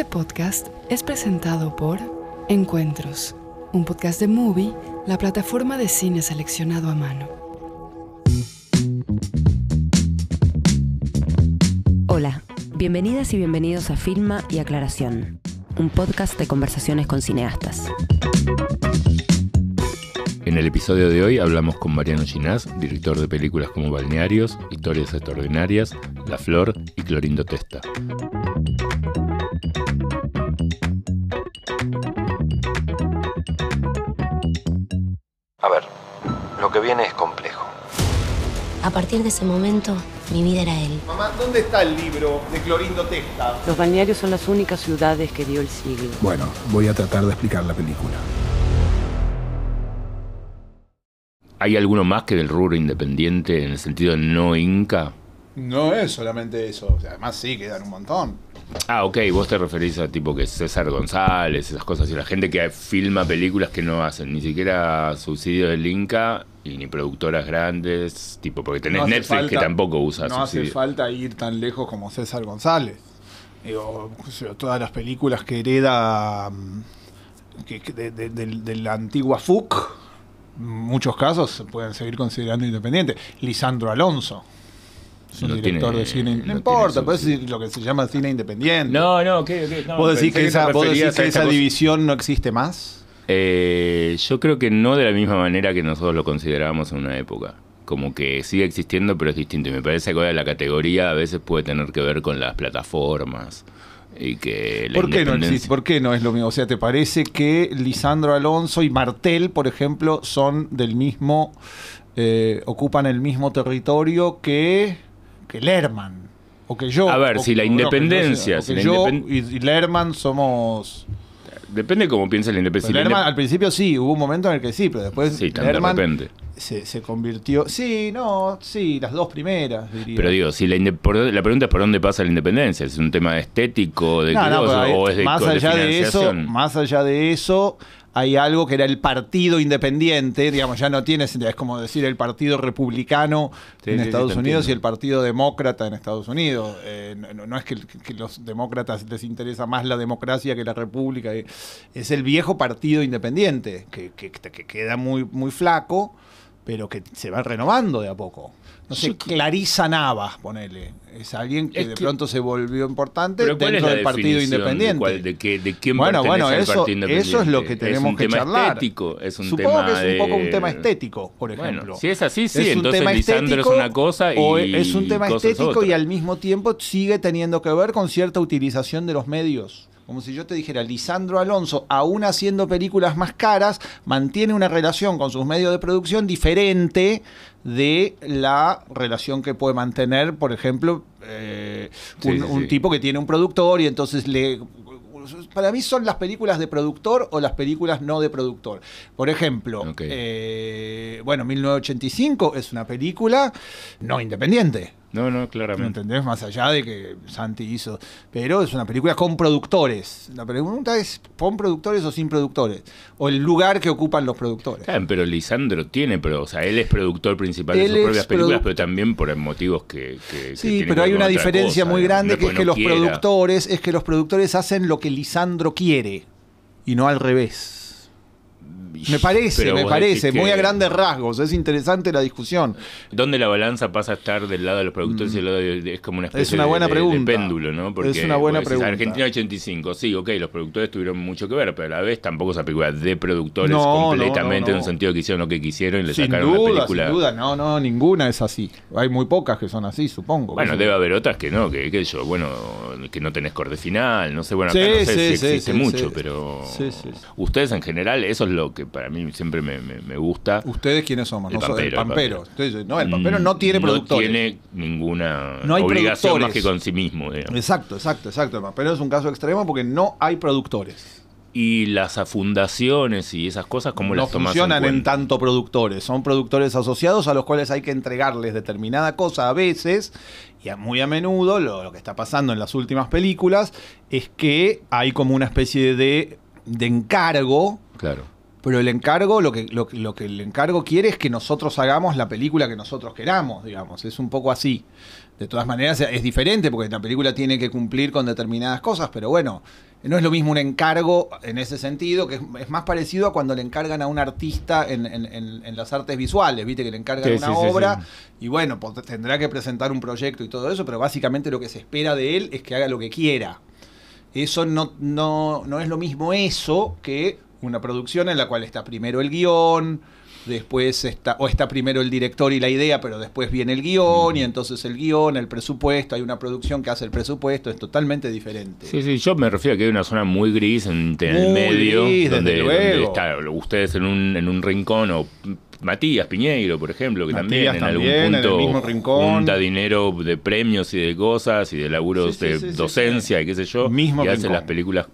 Este podcast es presentado por Encuentros, un podcast de Movie, la plataforma de cine seleccionado a mano. Hola, bienvenidas y bienvenidos a Filma y Aclaración, un podcast de conversaciones con cineastas. En el episodio de hoy hablamos con Mariano Ginás, director de películas como Balnearios, Historias Extraordinarias, La Flor y Clorindo Testa. A partir de ese momento, mi vida era él. Mamá, ¿dónde está el libro de Clorindo Testa? Los balnearios son las únicas ciudades que dio el siglo. Bueno, voy a tratar de explicar la película. ¿Hay alguno más que del rubro independiente en el sentido no inca? No es solamente eso, o sea, además sí, quedan un montón. Ah, ok, vos te referís a tipo que César González, esas cosas, y la gente que filma películas que no hacen ni siquiera subsidio del Inca y ni productoras grandes, tipo, porque tenés No Netflix que tampoco usa No hace falta ir tan lejos como César González. Digo, yo, todas las películas que hereda mm, que- de, de- del- de la antigua FUC, muchos casos se pueden seguir considerando independientes. Lisandro Alonso. Es un No director tiene- de cine. no No, importa, tiene pues subsidio. es lo que se llama cine independiente. No, no, ¿qué? qué? No, ¿Vos decís que, esa, vos decís que división no existe más? Eh, yo creo que no de la misma manera que nosotros lo considerábamos en una época. Como que sigue existiendo, pero es distinto. Y me parece que ahora la categoría a veces puede tener que ver con las plataformas. Y que la ¿Por qué no existe? ¿Por qué no es lo mismo? O sea, ¿te parece que Lisandro Alonso y Martel, por ejemplo, son del mismo, eh, ocupan el mismo territorio que, que Lerman? O que yo. A ver, o- si la o no, que independencia, si yo independ- y, Lerman somos. Depende cómo piensa la Pero independencia. Lerman al principio sí, hubo un momento en el que sí, pero después Sí, de Lerman repente. se, se convirtió. Sí, no, sí, las dos primeras, diría. Pero digo, si la, la pregunta es por dónde pasa la independencia. ¿Es un tema estético, de No, o es de, más co- de allá de eso, más allá de eso, hay algo que era el partido independiente, digamos, ya no tiene sentido, es como decir el partido republicano Sí, en sí, Estados Unidos y el partido demócrata en Estados Unidos. Eh, no, no es que, que los demócratas les interesa más la democracia que la república, eh, es el viejo partido independiente, que, que- que queda muy, muy flaco, pero que se va renovando de a poco. No sé, Clarisa Navas, ponele. Es alguien que Es de que- pronto se volvió importante Pero ¿cuál dentro del partido de independiente. cuál- De, qué, de quién Bueno, bueno, eso, partido independiente? eso es lo que tenemos ¿Es un que charlar. estético? ¿Es un Supongo tema que es un de- poco un tema estético, por ejemplo. Bueno, si es así, sí, Es entonces tema Lisandro es una cosa y o es un tema estético y al mismo tiempo sigue teniendo que ver con cierta utilización de los medios. Como si yo te dijera, Lisandro Alonso, aún haciendo películas más caras, mantiene una relación con sus medios de producción diferente de la relación que puede mantener, por ejemplo, eh, un, sí, un sí. tipo que tiene un productor y entonces le... Para mí son las películas de productor o las películas no de productor. Por ejemplo, Ok. eh, bueno, 1985 es una película no independiente. No, no, ¿Me claramente. entendés? Más allá de que Santi hizo. Pero es una película con productores. La pregunta es: ¿con productores o sin productores? O el lugar que ocupan los productores. Claro, pero Lisandro tiene, pero, o sea, él es productor principal de sus propias películas, pero también por motivos que. que- Sí, pero hay una diferencia cosa, muy grande No que es que no los quiera. productores, es que los productores hacen lo que Lisandro quiere y no al revés. Me parece, Pero me parece, muy que- a grandes rasgos. Es interesante la discusión. ¿Dónde la balanza pasa a estar del lado de los productores y del lado de, es como una especie Es una buena de, de pregunta. péndulo, ¿no? Es una buena decís, pregunta. Argentina 85, sí, ok, los productores tuvieron mucho que ver, pero a la vez tampoco esa película de productores No, completamente no, en un sentido que hicieron lo que quisieron y le Sin sacaron duda, película. sin duda. No, no, ninguna es así. Hay muy pocas que son así, supongo. Bueno, debe haber otras que no, que, que yo, bueno, que no tenés corte final, no sé, bueno, acá Sí, no sé sí, si sí, existe mucho, pero Sí, sí, sí. ustedes en general, eso es lo que para mí siempre me, me- me gusta. ¿Ustedes quiénes somos? El No, el pampero, el pampero. Entonces, no, el pampero no tiene No productores. tiene ninguna No hay obligación más que con sí mismo, digamos. Exacto, exacto, exacto. El pampero es un caso extremo porque no hay productores. Y las fundaciones y esas cosas, ¿cómo no las tomas funcionan en, tanto productores. Son productores asociados a los cuales hay que entregarles determinada cosa a veces. Y a- muy a menudo lo, lo que está pasando en las últimas películas es que hay como una especie de, de encargo Claro. Pero el encargo, lo que, lo, que- lo que el encargo quiere es que nosotros hagamos la película que nosotros queramos, digamos. Es un poco así. De todas maneras, es diferente porque la película tiene que cumplir con determinadas cosas, pero bueno, no es lo mismo un encargo en ese sentido, que es, es más parecido a cuando le encargan a un artista en, en- en- en las artes visuales, viste que le encargan Sí, una sí, obra sí. y bueno, pues, tendrá que presentar un proyecto y todo eso, pero básicamente lo que se espera de él es que haga lo que quiera. Eso no, no, no es lo mismo eso que una producción en la cual está primero el guion, después está, o está primero el director y la idea, pero después viene el guion, y entonces el guion, el presupuesto, hay una producción que hace el presupuesto, es totalmente diferente. Sí, sí, yo me refiero a que hay una zona muy gris en, en el medio, gris, donde, donde está ustedes en un, en un rincón, o Matías Piñeiro, por ejemplo, que también en algún en el punto mismo rincón. junta dinero de premios y de cosas y de laburos Sí, sí, de sí, docencia y qué sé yo, Mismo y hace las películas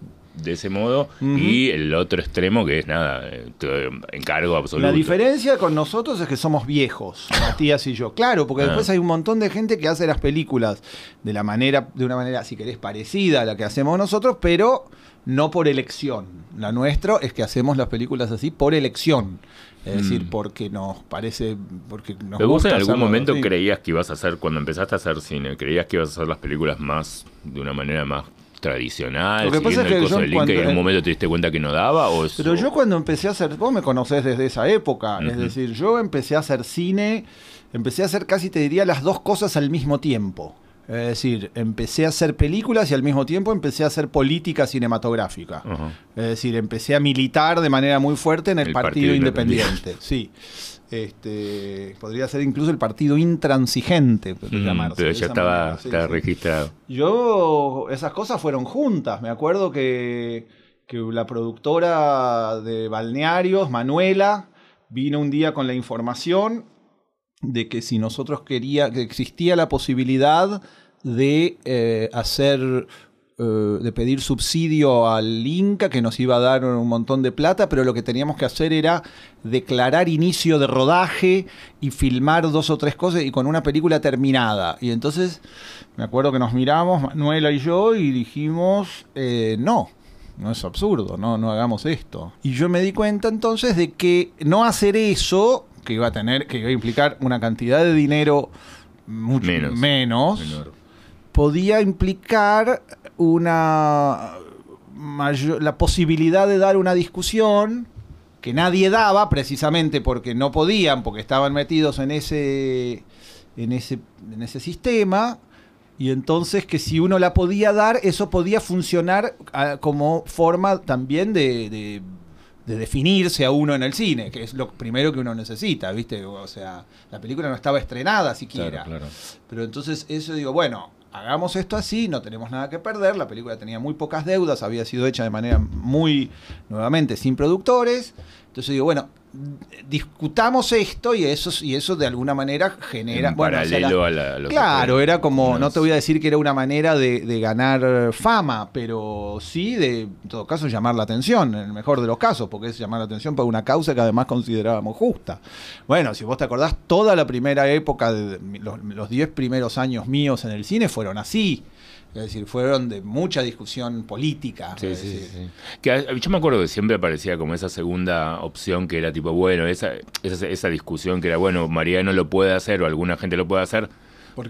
de ese modo, y el otro extremo que es nada, eh, encargo absoluto. La diferencia con nosotros es que somos viejos, Matías y yo. Claro, porque Ah. después hay un montón de gente que hace las películas de la manera, de una manera, si querés, parecida a la que hacemos nosotros, pero no por elección. La nuestra es que hacemos las películas así por elección. Es decir, porque nos parece, porque nos Mm. ¿Pero vos gusta en algún momento así. creías que ibas a hacer, cuando empezaste a hacer cine, creías que ibas a hacer las películas más, de una manera más tradicional, Lo que pasa es el que coso y en cuando- un momento te diste cuenta que no daba? O Pero yo cuando empecé a hacer, vos me conocés desde esa época, es decir, yo empecé a hacer cine, empecé a hacer casi te diría las dos cosas al mismo tiempo. Es decir, empecé a hacer películas y al mismo tiempo empecé a hacer política cinematográfica. Es decir, empecé a militar de manera muy fuerte en el, El Partido, Partido Independiente. Sí. Este, podría ser incluso el Partido Intransigente. Mm, llamarse pero de ya estaba, manera, sí, estaba sí. registrado. Yo, esas cosas fueron juntas. Me acuerdo que, que la productora de Balnearios, Manuela, vino un día con la información de que si nosotros quería, que existía la posibilidad de eh, hacer, eh, de pedir subsidio al Inca, que nos iba a dar un montón de plata, pero lo que teníamos que hacer era declarar inicio de rodaje y filmar dos o tres cosas y con una película terminada. Y entonces me acuerdo que nos miramos, Manuela y yo, y dijimos, eh, no. No es absurdo, no, no hagamos esto. Y yo me di cuenta entonces de que no hacer eso, que iba a tener, que iba a implicar una cantidad de dinero mucho Menos. menos podía implicar una mayor- la posibilidad de dar una discusión que nadie daba precisamente porque no podían, porque estaban metidos en ese, en ese, en ese sistema. Y entonces que si uno la podía dar, eso podía funcionar ah, como forma también de, de- de definirse a uno en el cine, que es lo primero que uno necesita, ¿viste? O sea, la película no estaba estrenada siquiera. Claro, claro. Pero entonces eso digo, bueno, hagamos esto así, no tenemos nada que perder, la película tenía muy pocas deudas, había sido hecha de manera muy, nuevamente, sin productores. Entonces digo, bueno, discutamos esto y eso, y eso de alguna manera genera... En bueno, o sea, paralelo la- a, la, a lo que Claro, era como, no te voy a decir que era una manera de, de ganar fama, pero sí de, en todo caso, llamar la atención, en el mejor de los casos, porque es llamar la atención por una causa que además considerábamos justa. Bueno, si vos te acordás, toda la primera época, de los, los diez primeros años míos en el cine fueron así. Es decir, fueron de mucha discusión política. Sí, sí, sí. Que, a- yo me acuerdo que siempre aparecía como esa segunda opción que era tipo, bueno, esa, esa, esa discusión que era, bueno, Mariano lo puede hacer o alguna gente lo puede hacer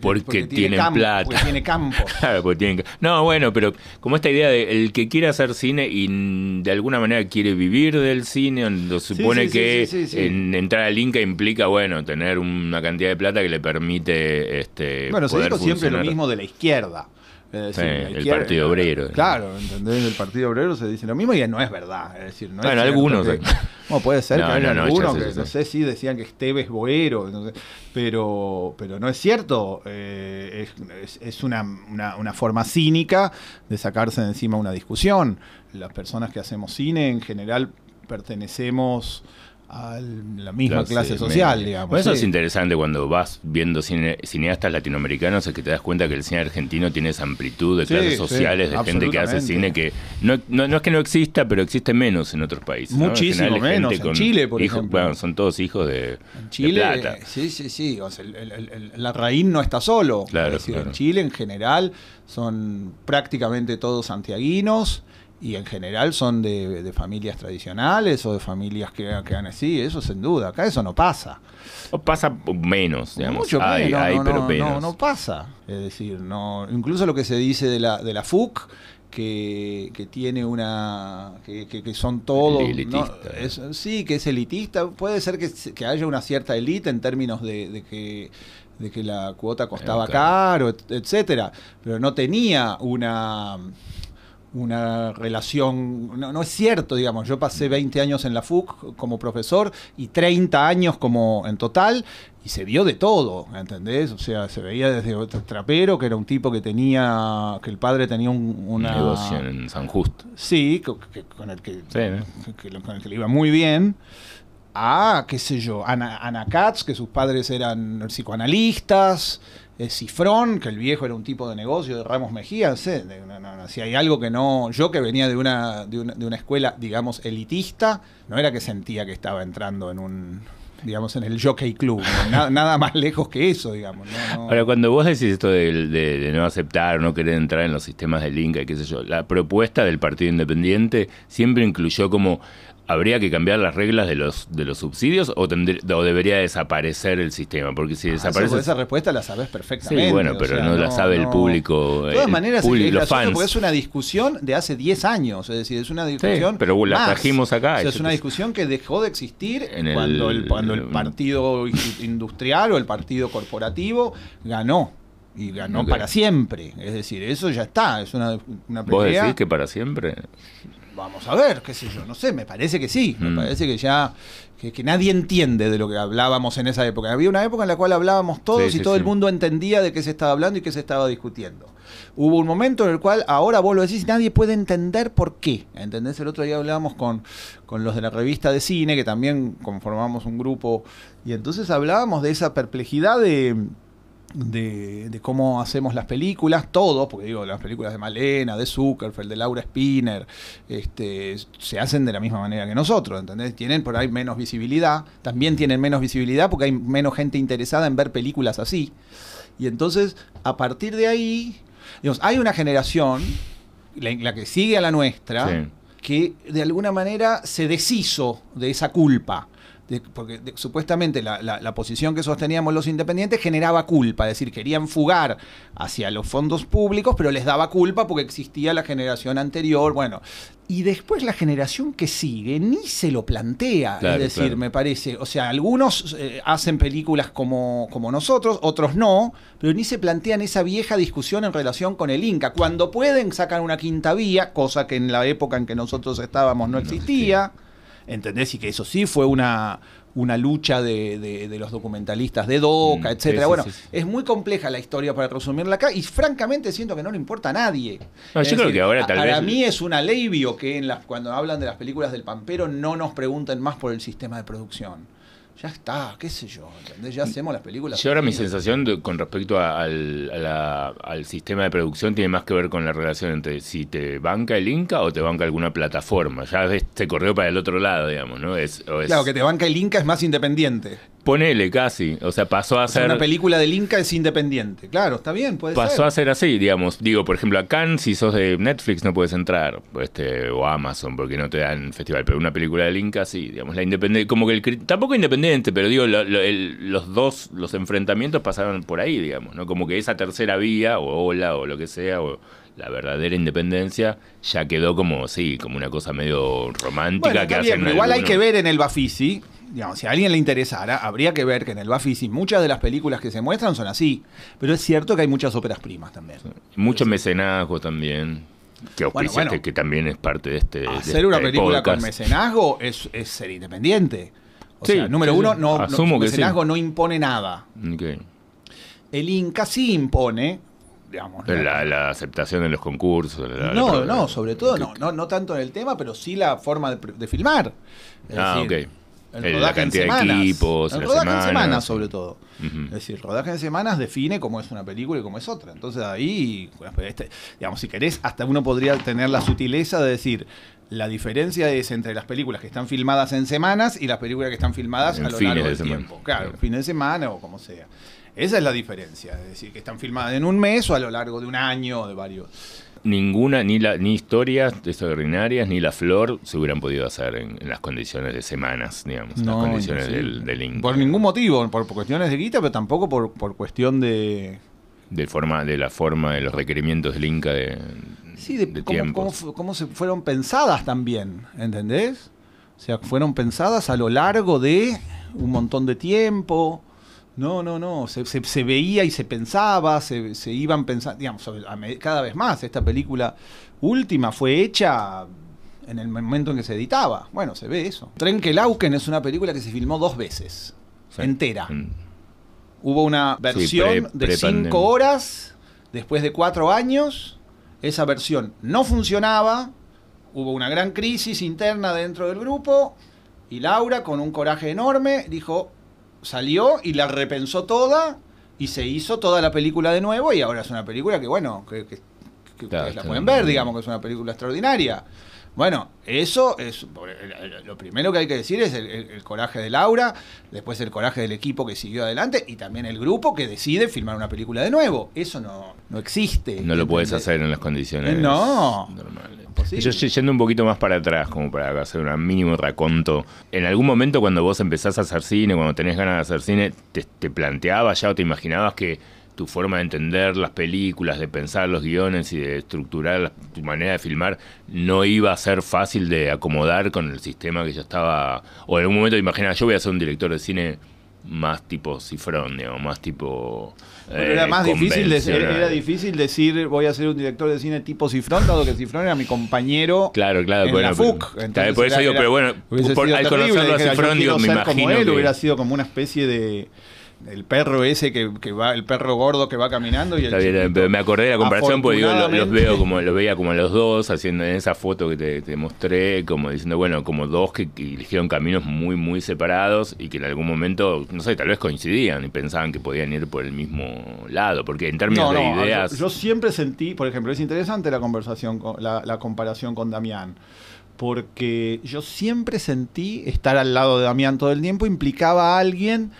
porque, tienen campo, plata. Porque tiene campo. Claro, porque tienen No, bueno, pero como esta idea de el que quiere hacer cine y de alguna manera quiere vivir del cine, donde supone sí, sí, que sí. En, entrar al Inca implica, bueno, tener una cantidad de plata que le permite este, Bueno, se poder dijo siempre lo mismo de la izquierda. Es Sí, la el Partido Obrero. Claro, ¿entendés? El Partido Obrero se dice lo mismo y no es verdad. Es decir, no es Bueno, algunos, que- eh. Bueno, puede ser No, que haya no, no, algunos que, no sé. si decían que Esteves Boero, no sé, pero, pero no es cierto. Eh, es es- es una, una- una forma cínica de sacarse de encima una discusión. Las personas que hacemos cine en general pertenecemos a la misma clase social, media. digamos. Eso sí. es interesante cuando vas viendo cine- cineastas latinoamericanos, es que te das cuenta que el cine argentino tiene esa amplitud de Sí, clases sí, sociales, de gente que hace cine que no, no, no es que no exista, pero existe menos en otros países. Muchísimo es gente menos. En Chile, por hijos- ejemplo. bueno, son todos hijos de, En Chile, de plata. sí, sí, sí. o sea, el- el- el- la raíz no está solo. Claro, es decir, claro. en Chile en general son prácticamente todos santiaguinos y en general son de, de familias tradicionales o de familias que, que han así, eso sin duda. Acá eso no pasa. O pasa menos, digamos. Mucho hay, menos, hay, no, pero no, menos. no, pasa. Es decir, no, incluso lo que se dice de la, de la FUC que, que tiene una. que, que- que son todos. ¿no? Es- sí, que es elitista. Puede ser que, que haya una cierta élite en términos de, de que de que la cuota costaba caro, et- etcétera, pero no tenía una una relación, no, no es cierto, digamos, yo pasé 20 años en la FUC como profesor y 30 años como en total y se vio de todo, ¿entendés? O sea, se veía desde otro trapero, que era un tipo que tenía, que el padre tenía un Un una... negocio en San Justo. Sí, que- con el que, Sí, ¿no? que- que- con el que le iba muy bien. A, qué sé yo, Ana, Ana Katz, que sus padres eran psicoanalistas. eh, Cifrón, que el viejo era un tipo de negocio de Ramos Mejía. No sé, de- no, no, no, si hay algo que no. Yo que venía de una, de una, de una escuela, digamos, elitista, no era que sentía que estaba entrando en un. digamos, en el Jockey Club. ¿no? Nada, nada más lejos que eso, digamos. no, no. Ahora, cuando vos decís esto de, de- de no aceptar no querer entrar en los sistemas del Inca y qué sé yo, la propuesta del Partido Independiente siempre incluyó como habría que cambiar las reglas de los de los subsidios o, o debería desaparecer el sistema, porque si Ah, esa- desaparece esa respuesta la sabes perfectamente. Sí, bueno, o pero sea, no la sabe el público, De todas el maneras, los gracioso fans. porque es una discusión de hace 10 años. Es decir, es una discusión. pero la más. trajimos acá, O sea, eso es una te- discusión que dejó de existir En el- cuando, el, cuando el partido in- industrial o el partido corporativo ganó. Y ganó para siempre. Es decir, eso ya está. Es una, una vos decís que para siempre. Vamos a ver, qué sé yo, no sé, me parece que sí, me Mm. parece que ya, que, que nadie entiende de lo que hablábamos en esa época. Había una época en la cual hablábamos todos Sí, y sí, todo sí. el mundo entendía de qué se estaba hablando y qué se estaba discutiendo. Hubo un momento en el cual ahora vos lo decís y nadie puede entender por qué. ¿Entendés? El otro día hablábamos con, con los de la revista de cine, que también conformamos un grupo, y entonces hablábamos de esa perplejidad de de, de cómo hacemos las películas, todos, porque digo, las películas de Malena, de Zuckerfeld, de Laura Spinner, este, se hacen de la misma manera que nosotros, ¿entendés? Tienen por ahí menos visibilidad, también tienen menos visibilidad porque hay menos gente interesada en ver películas así. Y entonces, a partir de ahí, digamos, hay una generación, la, la que sigue a la nuestra, Sí. que de alguna manera se deshizo de esa culpa. De- porque de- supuestamente la, la- la posición que sosteníamos los independientes generaba culpa, es decir, querían fugar hacia los fondos públicos, pero les daba culpa porque existía la generación anterior, bueno. Y después la generación que sigue ni se lo plantea, Claro, es decir, claro. me parece, o sea, algunos eh, hacen películas como, como nosotros, otros no, pero ni se plantean esa vieja discusión en relación con el Inca. Cuando pueden sacan una quinta vía, cosa que en la época en que nosotros estábamos no existía. ¿Entendés? Y que eso sí fue una, una lucha de, de- de los documentalistas de DOCA, Mm, etcétera. sí, bueno, sí, sí. es muy compleja la historia para resumirla acá y francamente siento que no le importa a nadie. No, yo creo que ahora tal para vez- mí es un alivio que en las, cuando hablan de las películas del Pampero no nos pregunten más por el sistema de producción. Ya está, qué sé yo, ¿entendés? Ya hacemos las películas. Yo ahora mi sensación de- con respecto a- al, a la- al sistema de producción tiene más que ver con la relación entre si te banca el Inca o te banca alguna plataforma. Ya ves, se corrió para el otro lado, digamos, ¿no? Es, o es- Claro, que te banca el Inca es más independiente. Ponele casi. O sea, pasó a O sea, ser. una película del Inca es independiente. Claro, está bien, puede Pasó ser. a ser así, digamos. Digo, por ejemplo, acá si sos de Netflix no puedes entrar, este, o Amazon, porque no te dan festival. Pero una película del Inca sí, digamos, la independencia, como que el tampoco independiente, pero digo, lo- lo- el- los dos, los enfrentamientos pasaron por ahí, digamos, ¿no? Como que esa tercera vía, o ola, o lo que sea, o la verdadera independencia, ya quedó como, sí, como una cosa medio romántica Bueno, que bien, hacen pero igual hay que ver en el Bafisi, digamos, si a alguien le interesara, habría que ver que en el Bafisi muchas de las películas que se muestran son así. Pero es cierto que hay muchas óperas primas también. Mucho mecenazgo también. Que Bueno, bueno. que también es parte de este. de Hacer una este película con mecenazgo es, es ser independiente. O Sí, sea, número sí, uno, sí. no, no- Asumo que sí. mecenazgo no impone nada. El Inca sí impone, digamos. La, la aceptación de los concursos. la- no, no, sobre todo, que- no, no, no tanto en el tema, pero sí la forma de, de filmar. Es Ah, decir, ok. El la rodaje en cantidad de semanas. equipos, el rodaje en semanas. semanas, sobre todo. Es decir, rodaje en semanas define cómo es una película y cómo es otra. Entonces ahí, bueno, pues, este, digamos, si querés, hasta uno podría tener la sutileza de decir, la diferencia es entre las películas que están filmadas en semanas y las películas que están filmadas En a lo largo de del tiempo. Claro, Claro. fines de semana o como sea. Esa es la diferencia, es decir, que están filmadas en un mes o a lo largo de un año o de varios. Ninguna, ni, la, ni historias extraordinarias, ni la flor se hubieran podido hacer en, en las condiciones de semanas, digamos, en las condiciones del, del Inca. Por ningún motivo, por, por cuestiones de guita, pero tampoco por, por cuestión de... de forma de la forma de los requerimientos del Inca de, Sí, de, de cómo, cómo cómo se fueron pensadas también, ¿entendés? O sea, fueron pensadas a lo largo de un montón de tiempo. No, no, no, se, se- se veía y se pensaba, se, se iban pensando, digamos, cada vez más. Esta película última fue hecha en el momento en que se editaba. Bueno, se ve eso. Trenkelauken es una película que se filmó dos veces, Sí. entera. Mm. Hubo una versión pre- de cinco horas después de cuatro años. Esa versión no funcionaba. Hubo una gran crisis interna dentro del grupo. Y Laura, con un coraje enorme, dijo, salió y la repensó toda. Y se hizo toda la película de nuevo. Y ahora es una película que, bueno, que, que- que Claro, ustedes la pueden ver, digamos que es una película extraordinaria. Bueno, eso es lo primero que hay que decir es el, el- el coraje de Laura, después el coraje del equipo que siguió adelante y también el grupo que decide filmar una película de nuevo. Eso no, no existe. No lo puedes hacer en las condiciones No. normales. Imposible. Yo yendo un poquito más para atrás, como para hacer un mínimo raconto. En algún momento cuando vos empezás a hacer cine, cuando tenés ganas de hacer cine, te, te planteabas ya o te imaginabas que tu forma de entender las películas, de pensar los guiones y de estructurar tu manera de filmar no iba a ser fácil de acomodar con el sistema que ya estaba. O en algún momento te imaginabas, yo voy a ser un director de cine más tipo cifrón, digamos, más tipo. Eh, era más difícil, de- convencional. era difícil decir voy a ser un director de cine tipo Cifrón, dado que Cifrón era mi compañero Claro, claro, en bueno, la FUC. Entonces por eso era- digo, era- pero bueno, por- al conocerlo a Cifrón, digo, me ser como imagino él, que- hubiera sido como una especie de el perro ese que, que va, el perro gordo que va caminando y el Está bien, chiquito. pero me acordé de la comparación porque lo- los Afortunadamente- veo como los veía como los dos haciendo en esa foto que te, te mostré, como diciendo, bueno, como dos que, que eligieron caminos muy, muy separados y que en algún momento, no sé, tal vez coincidían y pensaban que podían ir por el mismo lado, porque en términos No, de ideas... Yo, yo siempre sentí, por ejemplo, es interesante la conversación, con, la, la comparación con Damián, porque yo siempre sentí estar al lado de Damián todo el tiempo implicaba a alguien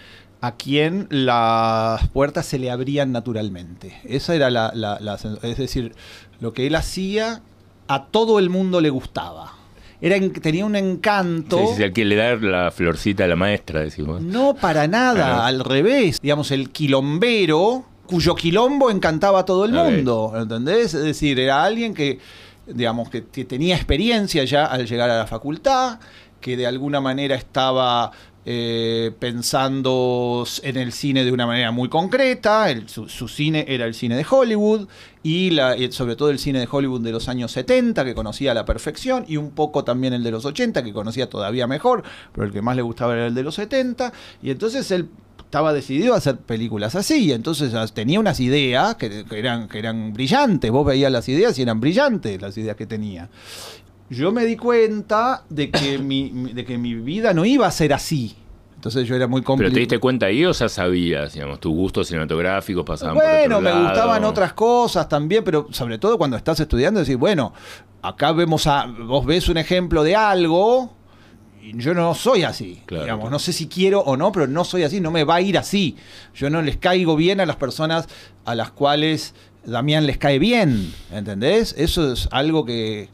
a quien las puertas se le abrían naturalmente. Esa era la, la- la sen- es decir, lo que él hacía a todo el mundo le gustaba. Era, en- tenía un encanto. Sí, sí, al que le dar la florcita a la maestra, decimos. No, para nada, Ah, al revés. Digamos, el quilombero, cuyo quilombo encantaba a todo el mundo, ¿entendés? Es decir, era alguien que, digamos, que tenía experiencia ya al llegar a la facultad, que de alguna manera estaba eh, pensando en el cine de una manera muy concreta, su, cine era el cine de Hollywood, y la- y sobre todo el cine de Hollywood de los años 70, que conocía a la perfección, y un poco también el de los 80, que conocía todavía mejor, pero el que más le gustaba era el de los 70, y entonces él estaba decidido a hacer películas así, y entonces tenía unas ideas que eran, que eran brillantes, vos veías las ideas y eran brillantes las ideas que tenía. Yo me di cuenta de que mi, de que mi vida no iba a ser así. Entonces yo era muy ¿Pero complicado. te diste cuenta ahí o ya sabías, digamos, tus gustos cinematográficos pasaban por Bueno, me lado? gustaban otras cosas también, pero sobre todo cuando estás estudiando, decir, bueno, acá vemos a. Vos ves un ejemplo de algo. Y yo no soy así. Claro, digamos, claro. no sé si quiero o no, pero no soy así, no me va a ir así. Yo no les caigo bien a las personas a las cuales Damián les cae bien. ¿Entendés? Eso es algo que.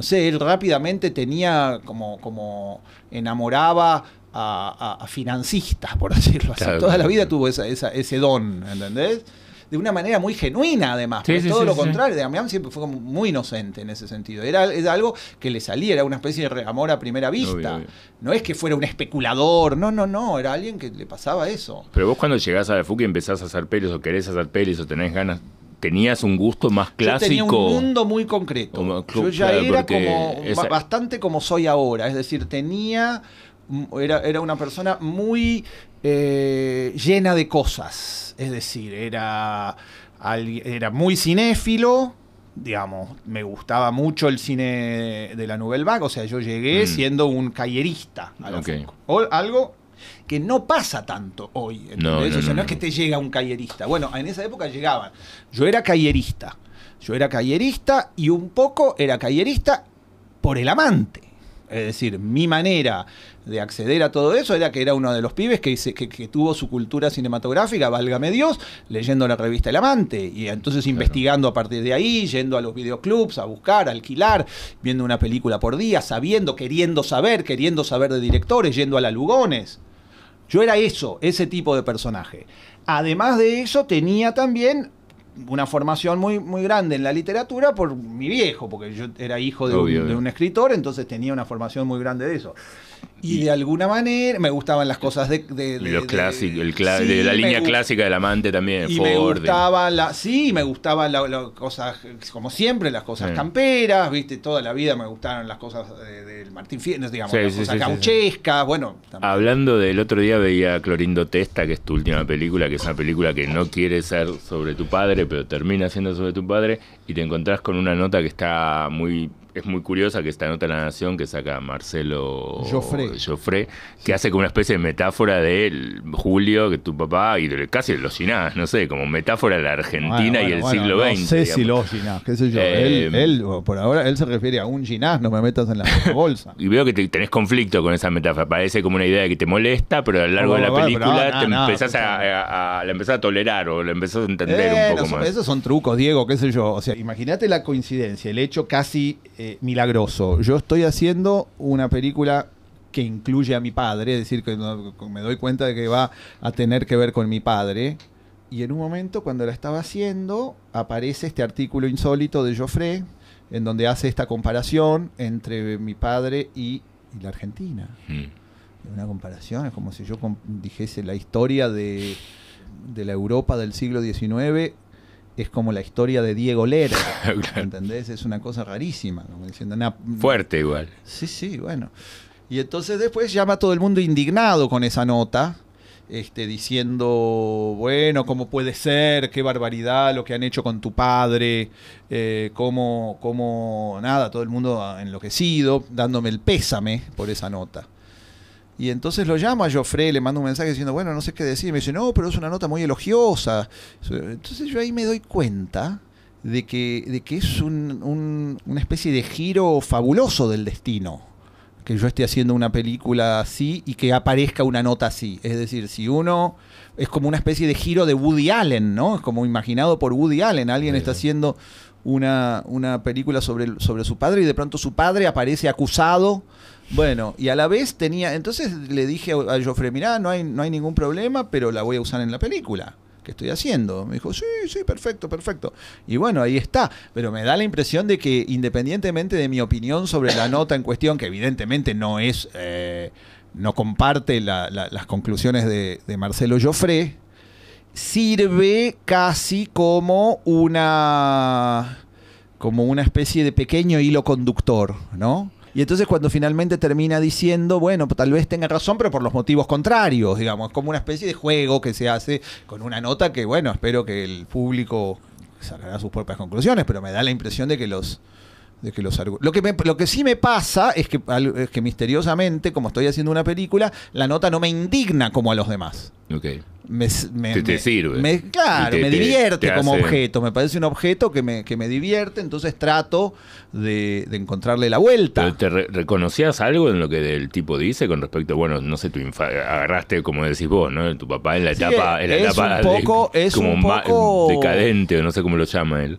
No sé, él rápidamente tenía como, como enamoraba a, a- a financistas, por decirlo así. Claro, Toda la vida tuvo esa- esa- ese don, ¿entendés? De una manera muy genuina, además. Sí, todo sí, lo contrario, Damián siempre fue como muy inocente en ese sentido. Era, era algo que le salía, era una especie de amor a primera vista. Obvio, obvio. No es que fuera un especulador, no, no, no, era alguien que le pasaba eso. Pero vos cuando llegás a la FUC y empezás a hacer pelis o querés hacer pelis o tenés ganas, ¿tenías un gusto más clásico? Yo tenía un mundo muy concreto. Como- Yo ya claro, era como esa- bastante como soy ahora. Es decir, tenía. mm, Era, era una persona muy eh, llena de cosas. Es decir, era, era muy cinéfilo. Digamos, me gustaba mucho el cine de la Nouvelle Vague. O sea, yo llegué Mm. siendo un callerista a la. O- algo que no pasa tanto hoy. No, no, O sea, no, no es que te llega un callerista. Bueno, en esa época llegaban. Yo era callerista. Yo era callerista y un poco era callerista por el amante. Es decir, mi manera de acceder a todo eso era que era uno de los pibes que, que tuvo su cultura cinematográfica, válgame Dios, leyendo la revista El Amante. Y entonces investigando a partir de ahí, yendo a los videoclubs a buscar, a alquilar, viendo una película por día, sabiendo, queriendo saber, queriendo saber de directores, yendo a la Lugones. Yo era eso, ese tipo de personaje. Además de eso, tenía también una formación muy, muy grande en la literatura por mi viejo, porque yo era hijo de, un, de un escritor, entonces tenía una formación muy grande de eso. Y de alguna manera me gustaban las cosas de... de- de- Los clásicos, el cla- Sí, de la me línea clásica del amante también, y me Ford. gustaba la, sí, me gustaban las cosas, como siempre, las cosas Sí. camperas, viste, toda la vida me gustaron las cosas de- del Martín Fierro, digamos, Sí, las cosas gauchescas, bueno, también. Hablando del otro día veía Clorindo Testa, que es tu última película, que es una película que no quiere ser sobre tu padre, pero termina siendo sobre tu padre, y te encontrás con una nota que está muy es muy curiosa, que esta nota de la Nación que saca Marcelo Joffre. Joffre, que hace como una especie de metáfora de él, Julio, que tu papá, y de, casi de los Ginás, no sé, como metáfora de la Argentina Bueno, y el bueno, siglo XX. No sé digamos. si los Ginás, qué sé yo. Eh, él, él, por ahora, él se refiere a un Ginás, no me metas en la bolsa. Y veo que te- tenés conflicto con esa metáfora. Parece como una idea que te molesta, pero a lo largo de la bueno, película no, te no, empezás a, a- a- la empezás a tolerar o la empezás a entender Eh, un poco no, más. Esos son trucos, Diego, qué sé yo. O sea, imagínate la coincidencia, el hecho casi eh, milagroso. Yo estoy haciendo una película que incluye a mi padre, es decir, que no- me doy cuenta de que va a tener que ver con mi padre. Y en un momento, cuando la estaba haciendo, aparece este artículo insólito de Joffre, en donde hace esta comparación entre mi padre y, y la Argentina. Mm. Una comparación, es como si yo dijese la historia de, de la Europa del siglo XIX es como la historia de Diego Claro. ¿entendés? Es una cosa rarísima, como diciendo, una- Fuerte igual. Sí, sí, bueno. Y entonces después llama a todo el mundo indignado con esa nota, este, diciendo, bueno, ¿cómo puede ser? Qué barbaridad lo que han hecho con tu padre, eh, cómo, cómo, nada, todo el mundo enloquecido, dándome el pésame por esa nota. Y entonces lo llamo a Joffre, le mando un mensaje diciendo, bueno, no sé qué decir. Me dice, no, pero es una nota muy elogiosa. Entonces yo ahí me doy cuenta de que, de que es un- un- una especie de giro fabuloso del destino. Que yo esté haciendo una película así y que aparezca una nota así. Es decir, si uno es como una especie de giro de Woody Allen, ¿no? Es como imaginado por Woody Allen. Alguien está haciendo una, una película sobre, sobre su padre y de pronto su padre aparece acusado. Bueno, y a la vez tenía. Entonces le dije a Joffre, mirá, no hay, no hay ningún problema, pero la voy a usar en la película que estoy haciendo. Me dijo, sí, sí, perfecto, perfecto. Y bueno, ahí está. Pero me da la impresión de que independientemente de mi opinión sobre la nota en cuestión, que evidentemente no es. eh, no comparte la- la- las conclusiones de, de Marcelo Joffre, sirve casi como una como una especie de pequeño hilo conductor, ¿no? Y entonces cuando finalmente termina diciendo, bueno, tal vez tenga razón, pero por los motivos contrarios, digamos, como una especie de juego que se hace con una nota que, bueno, espero que el público sacará sus propias conclusiones, pero me da la impresión de que los de que los lo que me- lo que sí me pasa es que es que misteriosamente como estoy haciendo una película la nota no me indigna como a los demás Ok. me, me- Te- sirve. me- claro, te- me te- divierte te como hace- objeto. Me parece un objeto que me, que me divierte, entonces trato de, de encontrarle la vuelta. Pero ¿Te re- reconocías algo en lo que el tipo dice con respecto, bueno, no sé, tu agarraste, como decís vos, ¿no? Tu papá en la Sí, etapa, en la es etapa un poco- de- es como un poco- decadente, o no sé cómo lo llama él.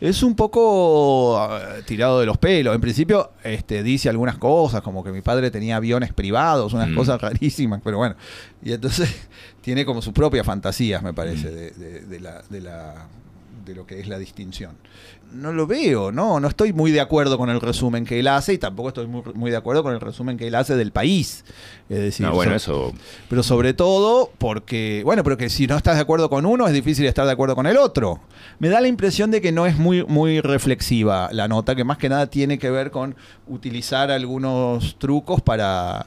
Es un poco ah, tirado de los pelos. En principio este, dice algunas cosas, como que mi padre tenía aviones privados, unas Mm. cosas rarísimas, pero bueno. Y entonces tiene como sus propias fantasías, me parece, Mm. de, de- de la, de, la- de lo que es la distinción. No lo veo, no, no estoy muy de acuerdo con el resumen que él hace y tampoco estoy muy, muy de acuerdo con el resumen que él hace del país. Es decir, No, bueno, so- eso pero sobre todo porque, bueno, pero que si no estás de acuerdo con uno es difícil estar de acuerdo con el otro. Me da la impresión de que no es muy, muy reflexiva la nota, que más que nada tiene que ver con utilizar algunos trucos para...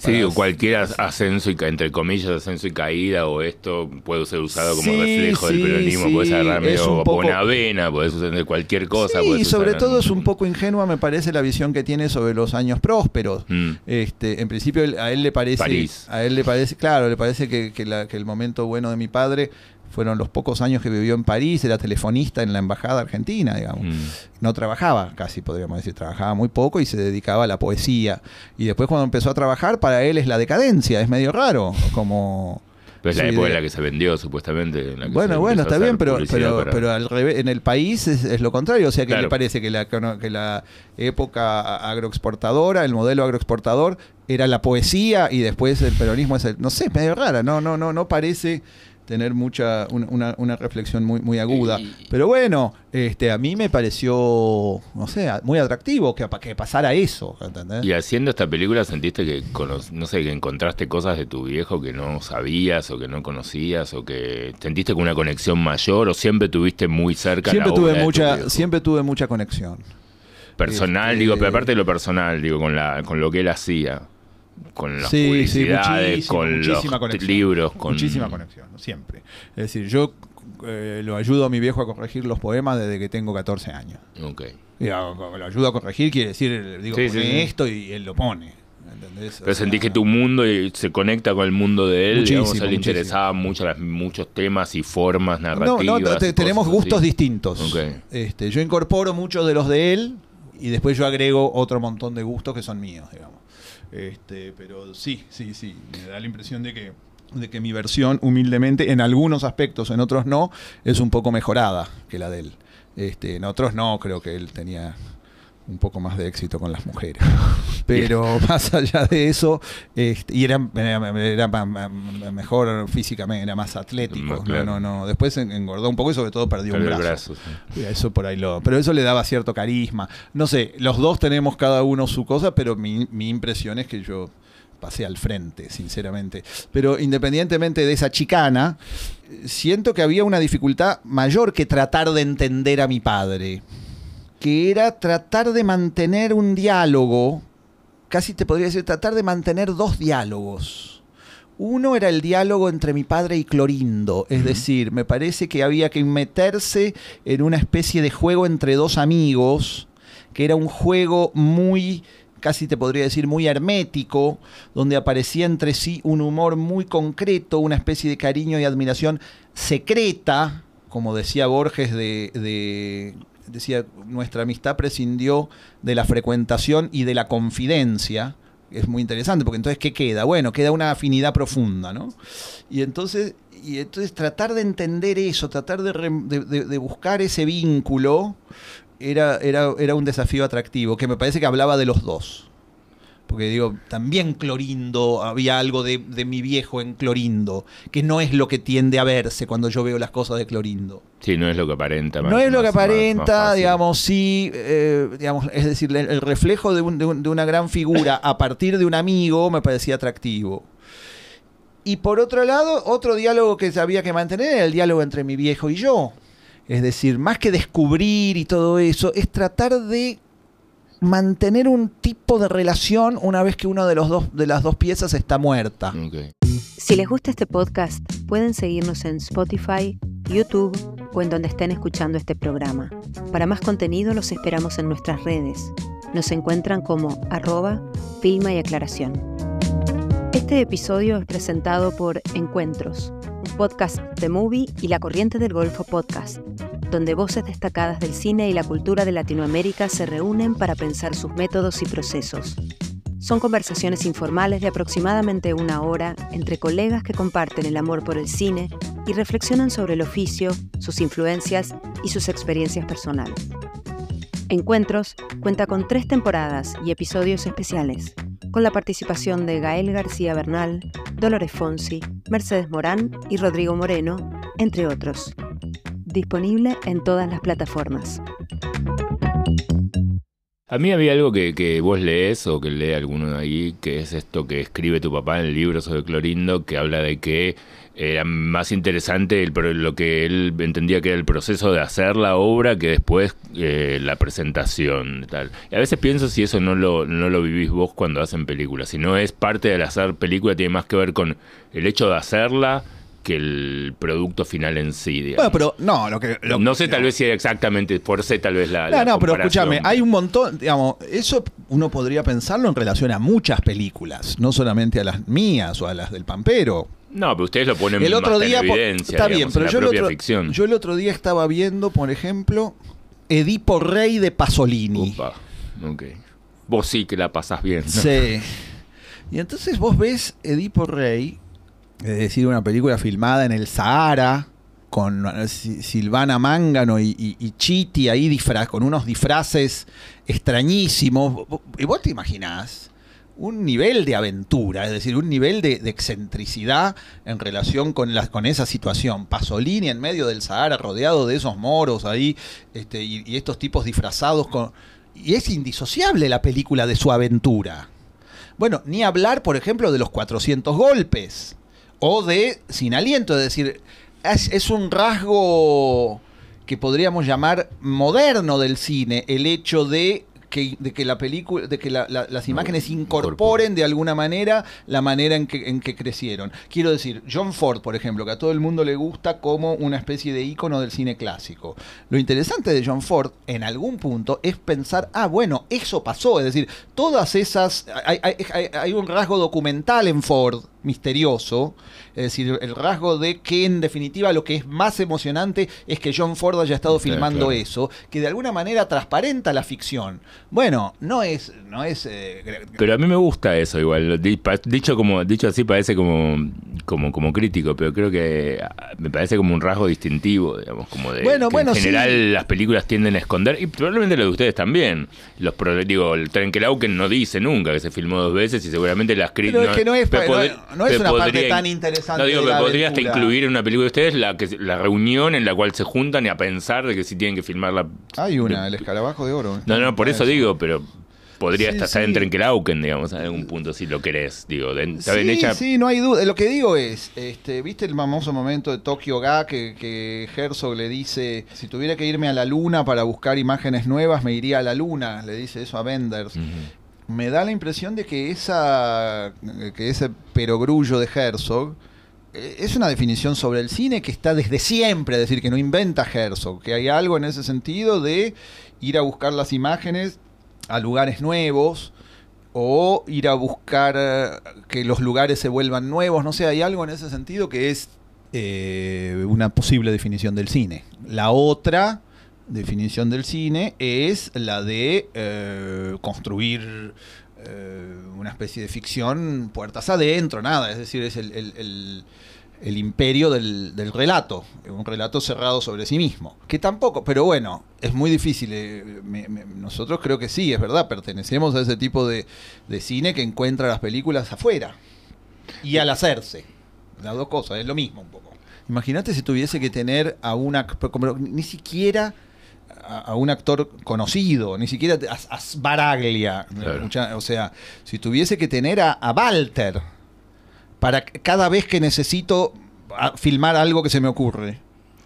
Sí, o cualquier as- ascenso y entre comillas ascenso y caída o esto puede ser usado como Sí, reflejo del peronismo, sí, puedes agarrar medio poco- Bonavena, puedes usar cualquier cosa. Y sobre usar todo es un poco ingenua, me parece, la visión que tiene sobre los años prósperos. Mm. Este, en principio a él le parece, París. a él le parece, claro, le parece que, que la- que el momento bueno de mi padre fueron los pocos años que vivió en París, era telefonista en la embajada argentina, digamos. Mm. No trabajaba, casi podríamos decir, trabajaba muy poco y se dedicaba a la poesía. Y después cuando empezó a trabajar, para él es la decadencia, es medio raro, como Pero es la época en la que se vendió, supuestamente. en la que bueno, bueno, está bien, pero, pero, para- pero al revés, en el país es, es lo contrario. O sea, que Claro. le parece que la, que la época agroexportadora, el modelo agroexportador, era la poesía y después el peronismo es el. No sé, es medio rara. No, no, no, no parece tener mucha un- una, una reflexión muy, muy aguda. Y- Pero bueno, este, a mí me pareció, no sé, muy atractivo que, que pasara eso, ¿entendés? Y haciendo esta película sentiste que, no sé, que encontraste cosas de tu viejo que no sabías o que no conocías o que sentiste con una conexión mayor o siempre tuviste muy cerca siempre la obra tuve de tu mucha, viejo? siempre tuve mucha conexión. personal, este- digo, pero aparte de lo personal, digo, con la con lo que él hacía, con las Sí, publicidades, con los conexión. libros, con Muchísima conexión, siempre. Es decir, yo eh, lo ayudo a mi viejo a corregir los poemas desde que tengo 14 años. Ok. Y a- lo ayudo a corregir, quiere decir, digo, Sí, pone esto y él lo pone. ¿entendés? O Pero sea, sentís que tu mundo se conecta con el mundo de él, digamos, a él le interesaban mucho las- muchos temas y formas No, narrativas. no, te- y tenemos gustos así. distintos. Este, yo incorporo muchos de los de él y después yo agrego otro montón de gustos que son míos, digamos. Este, pero sí, sí, sí, me da la impresión de que de que mi versión, humildemente, en algunos aspectos, en otros no, es un poco mejorada que la de él. Este, en otros no, creo que él tenía un poco más de éxito con las mujeres. Pero más allá de eso, este, y era, era- mejor físicamente, era más atlético. No, claro. no, no. Después en- engordó un poco y sobre todo perdió Perdió un brazo. brazo, sí. Eso por ahí lo. Pero eso le daba cierto carisma. No sé, los dos tenemos cada uno su cosa, pero mi, mi impresión es que yo pasé al frente, sinceramente. Pero independientemente de esa chicana, siento que había una dificultad mayor que tratar de entender a mi padre. Que era tratar de mantener un diálogo. Casi te podría decir, tratar de mantener dos diálogos. Uno era el diálogo entre mi padre y Clorindo, es decir, me parece que había que meterse en una especie de juego entre dos amigos, que era un juego muy, casi te podría decir, muy hermético, donde aparecía entre sí un humor muy concreto, una especie de cariño y admiración secreta, como decía Borges de, de- decía, nuestra amistad prescindió de la frecuentación y de la confidencia. Es muy interesante, porque entonces, ¿qué queda? Bueno, queda una afinidad profunda, ¿no? Y entonces, y entonces tratar de entender eso, tratar de, de buscar ese vínculo, era, era, era un desafío atractivo, que me parece que hablaba de los dos. Porque digo, también Clorindo, había algo de, de mi viejo en Clorindo, que no es lo que tiende a verse cuando yo veo las cosas de Clorindo. Sí, no es lo que aparenta. No es lo que más- más- más aparenta, digamos, sí, eh, digamos, es decir, el, el reflejo de, un- de un- de una gran figura a partir de un amigo me parecía atractivo. Y por otro lado, otro diálogo que había que mantener era el diálogo entre mi viejo y yo. Es decir, más que descubrir y todo eso, es tratar de mantener un tipo de relación una vez que uno de los dos de las dos piezas está muerta. Si les gusta este podcast, pueden seguirnos en Spotify, YouTube o en donde estén escuchando este programa. Para más contenido los esperamos en nuestras redes. Nos encuentran como arroba filma y aclaración. Este episodio es presentado por Encuentros, un podcast de Movie y La Corriente del Golfo Podcast, donde voces destacadas del cine y la cultura de Latinoamérica se reúnen para pensar sus métodos y procesos. Son conversaciones informales de aproximadamente una hora entre colegas que comparten el amor por el cine y reflexionan sobre el oficio, sus influencias y sus experiencias personales. Encuentros cuenta con tres temporadas y episodios especiales, con la participación de Gael García Bernal, Dolores Fonsi, Mercedes Morán y Rodrigo Moreno, entre otros. Disponible en todas las plataformas. A mí había algo que, vos lees o que lee alguno de ahí, que es esto que escribe tu papá en el libro sobre Clorindo, que habla de que era más interesante el, lo que él entendía que era el proceso de hacer la obra que después eh, la presentación. Tal. Y a veces pienso si eso no lo, no lo vivís vos cuando hacen películas. Si no es parte del hacer película, tiene más que ver con el hecho de hacerla que el producto final en sí. digamos. Bueno, pero no, lo que lo- no sé tal vez si exactamente, por sé tal vez la... No, la no, pero escúchame, hay un montón, digamos, eso uno podría pensarlo en relación a muchas películas, no solamente a las mías o a las del Pampero. No, pero ustedes lo ponen El otro más día, en evidencia, está bien, digamos, pero en la yo el, otro, ficción. yo el otro día estaba viendo, por ejemplo, Edipo Rey de Pasolini. Upa, ok. Vos sí que la pasás bien. ¿no? Sí. Y entonces vos ves Edipo Rey, es decir, una película filmada en el Sahara, con Si- Silvana Mángano y, y- Chiti ahí con unos disfraces extrañísimos. Y vos te imaginás un nivel de aventura, es decir, un nivel de, de excentricidad en relación con, la, con esa situación. Pasolini en medio del Sahara, rodeado de esos moros ahí, este, y, y estos tipos disfrazados con... Y es indisociable la película de su aventura. Bueno, ni hablar, por ejemplo, de los 400 golpes o de Sin Aliento, es decir, es, es un rasgo que podríamos llamar moderno del cine, el hecho de que, de que la película, de que la- la- las imágenes incorporen de alguna manera la manera en que, en que crecieron. Quiero decir, John Ford, por ejemplo, que a todo el mundo le gusta como una especie de ícono del cine clásico. Lo interesante de John Ford, en algún punto, es pensar, ah, bueno, eso pasó. Es decir, todas esas. Hay, hay- hay- hay un rasgo documental en Ford misterioso, es decir, el rasgo de que en definitiva lo que es más emocionante es que John Ford haya estado filmando claro. eso, que de alguna manera transparenta la ficción. Bueno, no es, no es eh, Pero a mí me gusta eso igual. Dicho como dicho así parece como, como, como crítico, pero creo que ah, me parece como un rasgo distintivo, digamos, como de Bueno, que bueno, en general sí. las películas tienden a esconder, y probablemente lo de ustedes también. Los digo, el Trenkelauken no dice nunca que se filmó dos veces y seguramente las Pero críticas. es que no es no- no es una parte tan interesante No digo, pero podría hasta incluir en una película de ustedes la, que, la reunión en la cual se juntan y a pensar de que si tienen que filmar la. Hay una, el escarabajo de oro. No, no, por eso digo, pero podría Sí, hasta estar sí. en Trenkelauken, digamos, en algún punto, si lo querés. Digo, de, Sí. Ella, sí, no hay duda. Lo que digo es, este, ¿viste el famoso momento de Tokyo Ga que, que Herzog le dice, si tuviera que irme a la luna para buscar imágenes nuevas, me iría a la luna? Le dice eso a Benders. Me da la impresión de que esa que ese perogrullo de Herzog eh, es una definición sobre el cine que está desde siempre, es decir, que no inventa Herzog, que hay algo en ese sentido de ir a buscar las imágenes a lugares nuevos o ir a buscar eh, que los lugares se vuelvan nuevos, no sé, hay algo en ese sentido que es eh, una posible definición del cine. La otra definición del cine es la de eh, construir eh, una especie de ficción puertas adentro, nada, es decir, es el, el- imperio del, del relato, un relato cerrado sobre sí mismo, que tampoco, pero bueno, es muy difícil, eh, me- nosotros creo que sí, es verdad, pertenecemos a ese tipo de, de cine que encuentra las películas afuera y al hacerse, las dos cosas, es lo mismo un poco. Imagínate si tuviese que tener a una, como ni siquiera a, a un actor conocido, ni siquiera a, a Sbaraglia, Claro. mucha- o sea, si tuviese que tener a, a Walter para cada vez que necesito filmar algo que se me ocurre.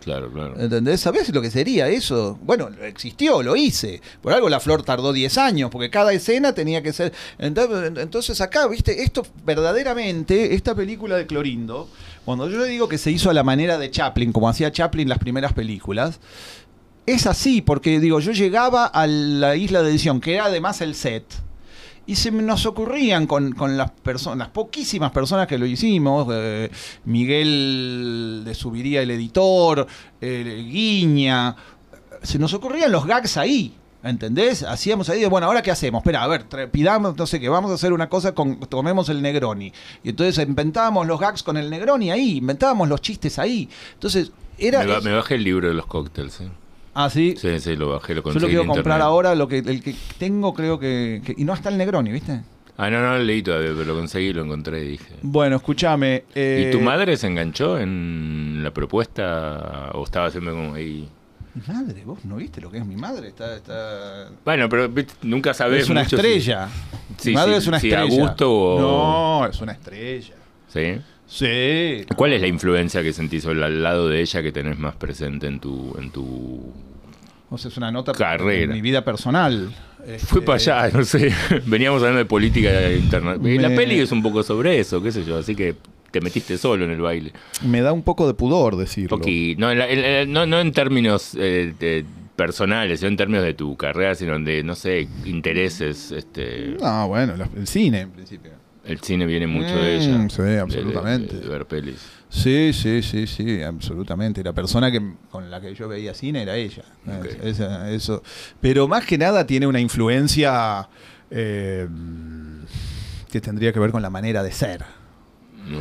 Claro, claro. ¿Entendés? ¿Sabés lo que sería eso? Bueno, existió, lo hice. Por algo la flor tardó 10 años, porque cada escena tenía que ser... Ent- Entonces acá, viste, esto verdaderamente, esta película de Clorindo, cuando yo digo que se hizo a la manera de Chaplin, como hacía Chaplin las primeras películas, es así, porque digo, yo llegaba a la isla de edición, que era además el set, y se nos ocurrían con, con las personas, las poquísimas personas que lo hicimos, eh, Miguel de Subiría el editor, eh, Guiña, se nos ocurrían los gags ahí. ¿Entendés? Hacíamos ahí, bueno, ¿ahora qué hacemos? Espera, a ver, pidamos, no sé qué, vamos a hacer una cosa con, tomemos el Negroni. Y entonces inventábamos los gags con el Negroni ahí, inventábamos los chistes ahí. Entonces, era... me, ba- me bajé el libro de los cócteles. ¿eh? Ah, sí. Sí, sí, lo bajé, lo Yo conseguí lo quiero comprar internet. ahora, lo que, el que tengo creo que, que- Y no está el Negroni, ¿viste? Ah, no, no lo leí todavía, pero lo conseguí, lo encontré y dije. Bueno, escúchame. eh, ¿Y tu madre se enganchó en la propuesta o estaba siempre como ahí? Mi madre, vos no viste lo que es mi madre. Está, está... Bueno, pero nunca sabes es una mucho si- estrella. Sí, mi madre sí, es una sí, estrella. a gusto o- No, es una estrella. ¿Sí? Sí. ¿Cuál es la influencia que sentís al lado de ella que tenés más presente en tu en tu O sea, es una nota Carrera. en mi vida personal. Fue Este, para allá, no sé. Veníamos hablando de política interna. Me- La peli es un poco sobre eso, qué sé yo, así que te metiste solo en el baile. Me da un poco de pudor decirlo. Poqui- no, en la- en la- no, no en términos eh, de- personales, sino en términos de tu carrera, sino de, no sé, intereses. este No, bueno, el cine en principio. El cine viene mucho Mm, de ella. sí, de- de- absolutamente. De, ver pelis. Sí, sí, sí, sí, absolutamente. La persona que con la que yo veía cine era ella. Ok. Es- esa- eso. Pero más que nada tiene una influencia eh, que tendría que ver con la manera de ser.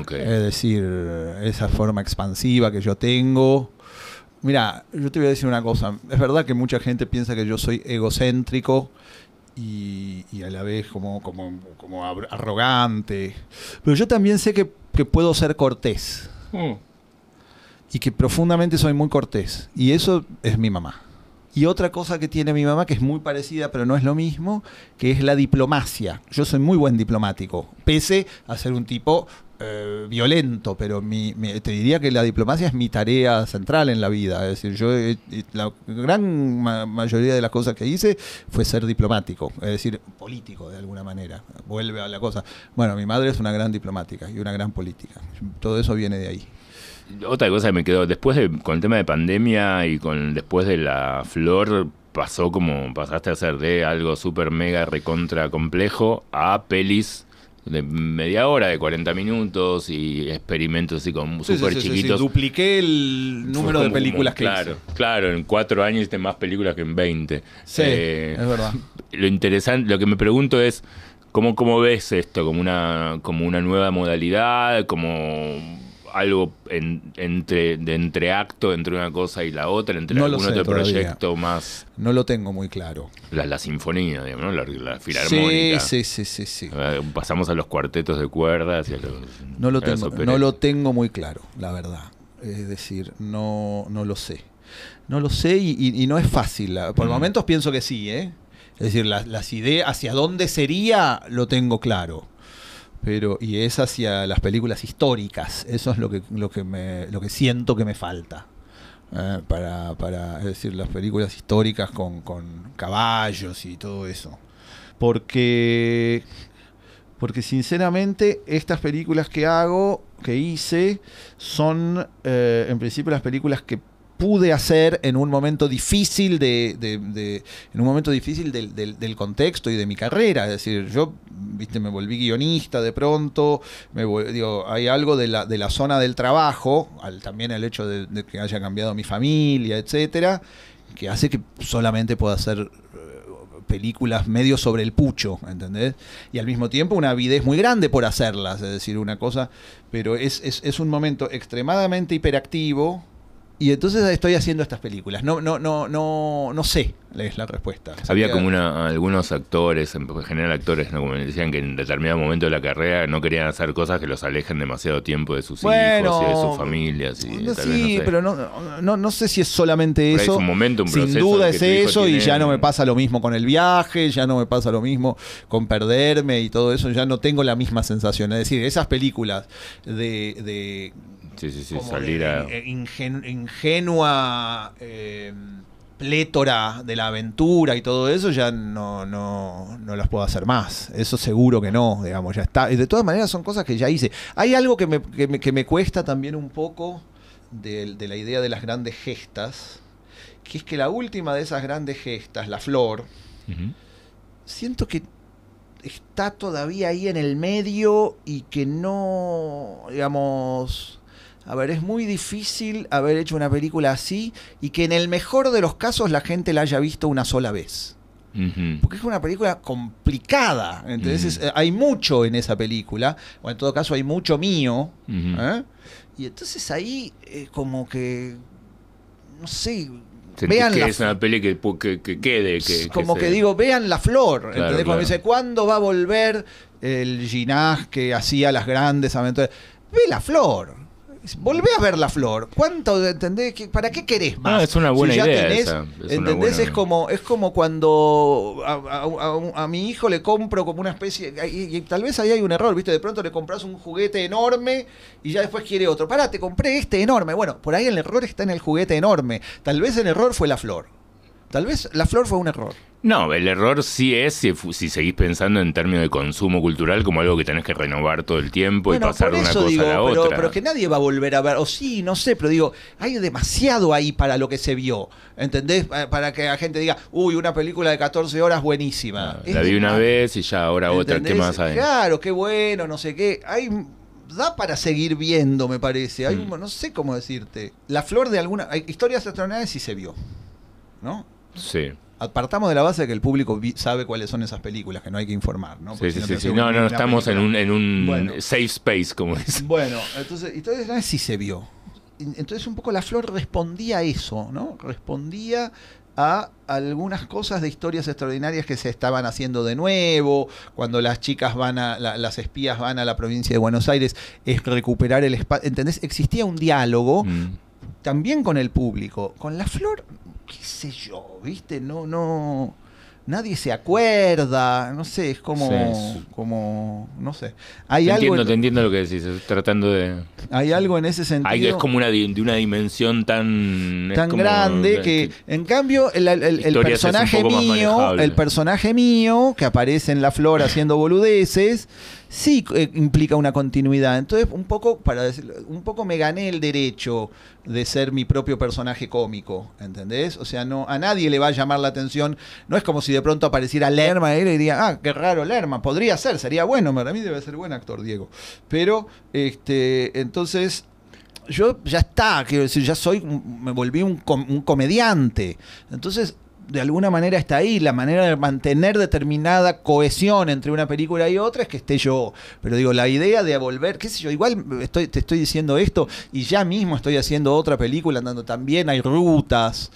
Es decir, esa forma expansiva que yo tengo. Mira, yo te voy a decir una cosa. Es verdad que mucha gente piensa que yo soy egocéntrico y, y a la vez como, como, como arrogante. Pero yo también sé que, que puedo ser cortés Mm. y que profundamente soy muy cortés. Y eso es mi mamá. Y otra cosa que tiene mi mamá, que es muy parecida, pero no es lo mismo, que es la diplomacia. Yo soy muy buen diplomático, pese a ser un tipo eh, violento, pero mi- mi- te diría que la diplomacia es mi tarea central en la vida. Es decir, yo eh, la gran ma- mayoría de las cosas que hice fue ser diplomático, es decir, político de alguna manera. Vuelve a la cosa. Bueno, mi madre es una gran diplomática y una gran política. Todo eso viene de ahí. Otra cosa que me quedó, después de, con el tema de pandemia y con después de la flor, pasó como, pasaste a ser de algo súper mega recontra complejo a pelis de media hora, de 40 minutos y experimentos así como sí, súper sí, chiquitos. Dupliqué el número de como- películas que Claro, hice. claro, en cuatro años hiciste más películas que en 20. Sí, Eh, es verdad. lo interesante, lo que me pregunto es cómo, cómo ves esto, como una, como una nueva modalidad, como algo en- entre, de entreacto entre una cosa y la otra, entre No algún otro todavía. proyecto más, No lo tengo muy claro. la, la sinfonía, digamos, ¿no? la, la filarmónica. Sí, sí, sí, sí, sí. Pasamos a los cuartetos de cuerdas y a los, No lo tengo, no lo tengo muy claro, la verdad. Es decir, no, no lo sé. No lo sé y, y- y no es fácil. Por Mm. momentos pienso que sí, ¿eh? Es decir, las, las ideas, hacia dónde sería, lo tengo claro. Pero, y es hacia las películas históricas. Eso es lo que, lo que, me, lo que siento que me falta. eh, para, para, es decir, las películas históricas con, con caballos y todo eso. Porque porque sinceramente estas películas que hago, que hice, son eh, en principio las películas que pude hacer en un momento difícil de, en un momento difícil del, del- del contexto y de mi carrera. Es decir, yo viste me volví guionista de pronto, me digo, hay algo de la, de la zona del trabajo, al, también el hecho de, de que haya cambiado mi familia, etcétera, que hace que solamente pueda hacer eh, películas medio sobre el pucho, ¿entendés? Y al mismo tiempo una avidez muy grande por hacerlas, es decir, una cosa, pero es, es, es un momento extremadamente hiperactivo y entonces estoy haciendo estas películas. No, no, no, no, no sé, es la respuesta. Había como una, algunos actores, en general actores, ¿no? como decían que en determinado momento de la carrera no querían hacer cosas que los alejen demasiado tiempo de sus Bueno, hijos y de sus familias. Y no, tal vez, sí, no sé. pero no, no, no sé si es solamente eso. es un momento, un Sin duda es eso y ya no me pasa lo mismo con el viaje, ya no me pasa lo mismo con perderme y todo eso, ya no tengo la misma sensación. Es decir, esas películas de... de Sí, sí, sí, como salir de a... ingen- ingenua eh, plétora de la aventura y todo eso, ya no, no, no las puedo hacer más. Eso seguro que no, digamos, ya está. Y de todas maneras son cosas que ya hice. Hay algo que me, que me, que me cuesta también un poco de, de la idea de las grandes gestas, que es que la última de esas grandes gestas, la flor, siento que está todavía ahí en el medio y que no, digamos, a ver, es muy difícil haber hecho una película así y que en el mejor de los casos la gente la haya visto una sola vez. Porque es una película complicada. Entonces eh, hay mucho en esa película, o en todo caso hay mucho mío. ¿eh? Y entonces ahí eh, como que, no sé, vean que la es una peli que, que, que quede, que, como que, se- digo, vean la flor. ¿entendés? claro. Cuando dice, ¿cuándo va a volver el Ginás que hacía las grandes aventuras? Ve la flor. Volvé a ver la flor. ¿Cuánto entendés? ¿Qué- ¿Para qué querés más? Ah, es una buena ya idea tenés- esa, es ¿Entendés? buena- Es como, es como cuando a, a- a un- a mi hijo le compro como una especie. Y, y tal vez ahí hay un error, ¿viste? De pronto le compras un juguete enorme y ya después quiere otro. Pará, te compré este enorme. Bueno, por ahí el error está en el juguete enorme. Tal vez el error fue la flor. Tal vez la flor fue un error. No, el error sí es si, si seguís pensando en términos de consumo cultural como algo que tenés que renovar todo el tiempo y pasar de una cosa digo, a la pero, otra. pero que nadie va a volver a ver, o sí, no sé, pero digo, hay demasiado ahí para lo que se vio, ¿entendés? Pa- Para que la gente diga, uy, una película de 14 horas buenísima. La vi una vez y ya ahora otra, ¿qué más hay? Claro, qué bueno, no sé qué. Hay da para seguir viendo, me parece. Hay Mm. un- no sé cómo decirte. La flor de alguna hay historias extraordinarias sí se vio. ¿No? Sí. Apartamos de la base de que el público sabe cuáles son esas películas, que no hay que informar, ¿no? Sí, Porque sí, si sí, sí. No, una no, estamos en un, en un Bueno. safe space, como es. Bueno, entonces, entonces no si se vio. Entonces un poco la flor respondía a eso, ¿no? Respondía a algunas cosas de historias extraordinarias que se estaban haciendo de nuevo, cuando las chicas van a, la- las espías van a la provincia de Buenos Aires, es recuperar el espacio, ¿entendés? Existía un diálogo Mm. también con el público. Con la flor, qué sé yo, ¿viste? No, no. Nadie se acuerda, no sé, es como, Sí. como, no sé. Hay Te algo, entiendo, en- te entiendo lo que decís. Tratando de. hay algo en ese sentido es como una de una dimensión tan. tan como- grande que, en cambio, el, personaje mío, el personaje mío que aparece en la flor haciendo boludeces, sí eh, implica una continuidad. Entonces, un poco, para decirlo, un poco me gané el derecho de ser mi propio personaje cómico, ¿entendés? O sea, no a nadie le va a llamar la atención. No es como si de pronto apareciera Lerma y le diría, ah, qué raro Lerma, podría ser, sería bueno, para mí debe ser buen actor Diego. Pero, este, entonces yo ya está, quiero decir, ya soy, me volví un, com- un comediante. Entonces, de alguna manera está ahí. La manera de mantener determinada cohesión entre una película y otra es que esté yo. Pero digo, la idea de volver, qué sé yo, igual estoy, te estoy diciendo esto y ya mismo estoy haciendo otra película andando también, hay rutas.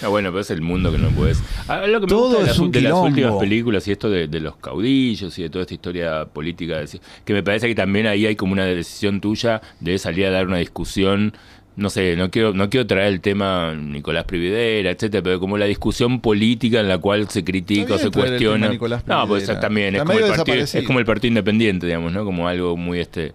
Ah, bueno, pero es el mundo que no puedes. Ah, lo que me Todo gusta de es un de las últimas películas y esto de, de los caudillos y de toda esta historia política, que me parece que también ahí hay como una decisión tuya de salir a dar una discusión. No sé, no quiero, no quiero traer el tema Nicolás Prividera, etcétera, pero como la discusión política en la cual se critica o se cuestiona. No, pues también es como, el partido, es como el partido independiente, digamos, ¿no? Como algo muy este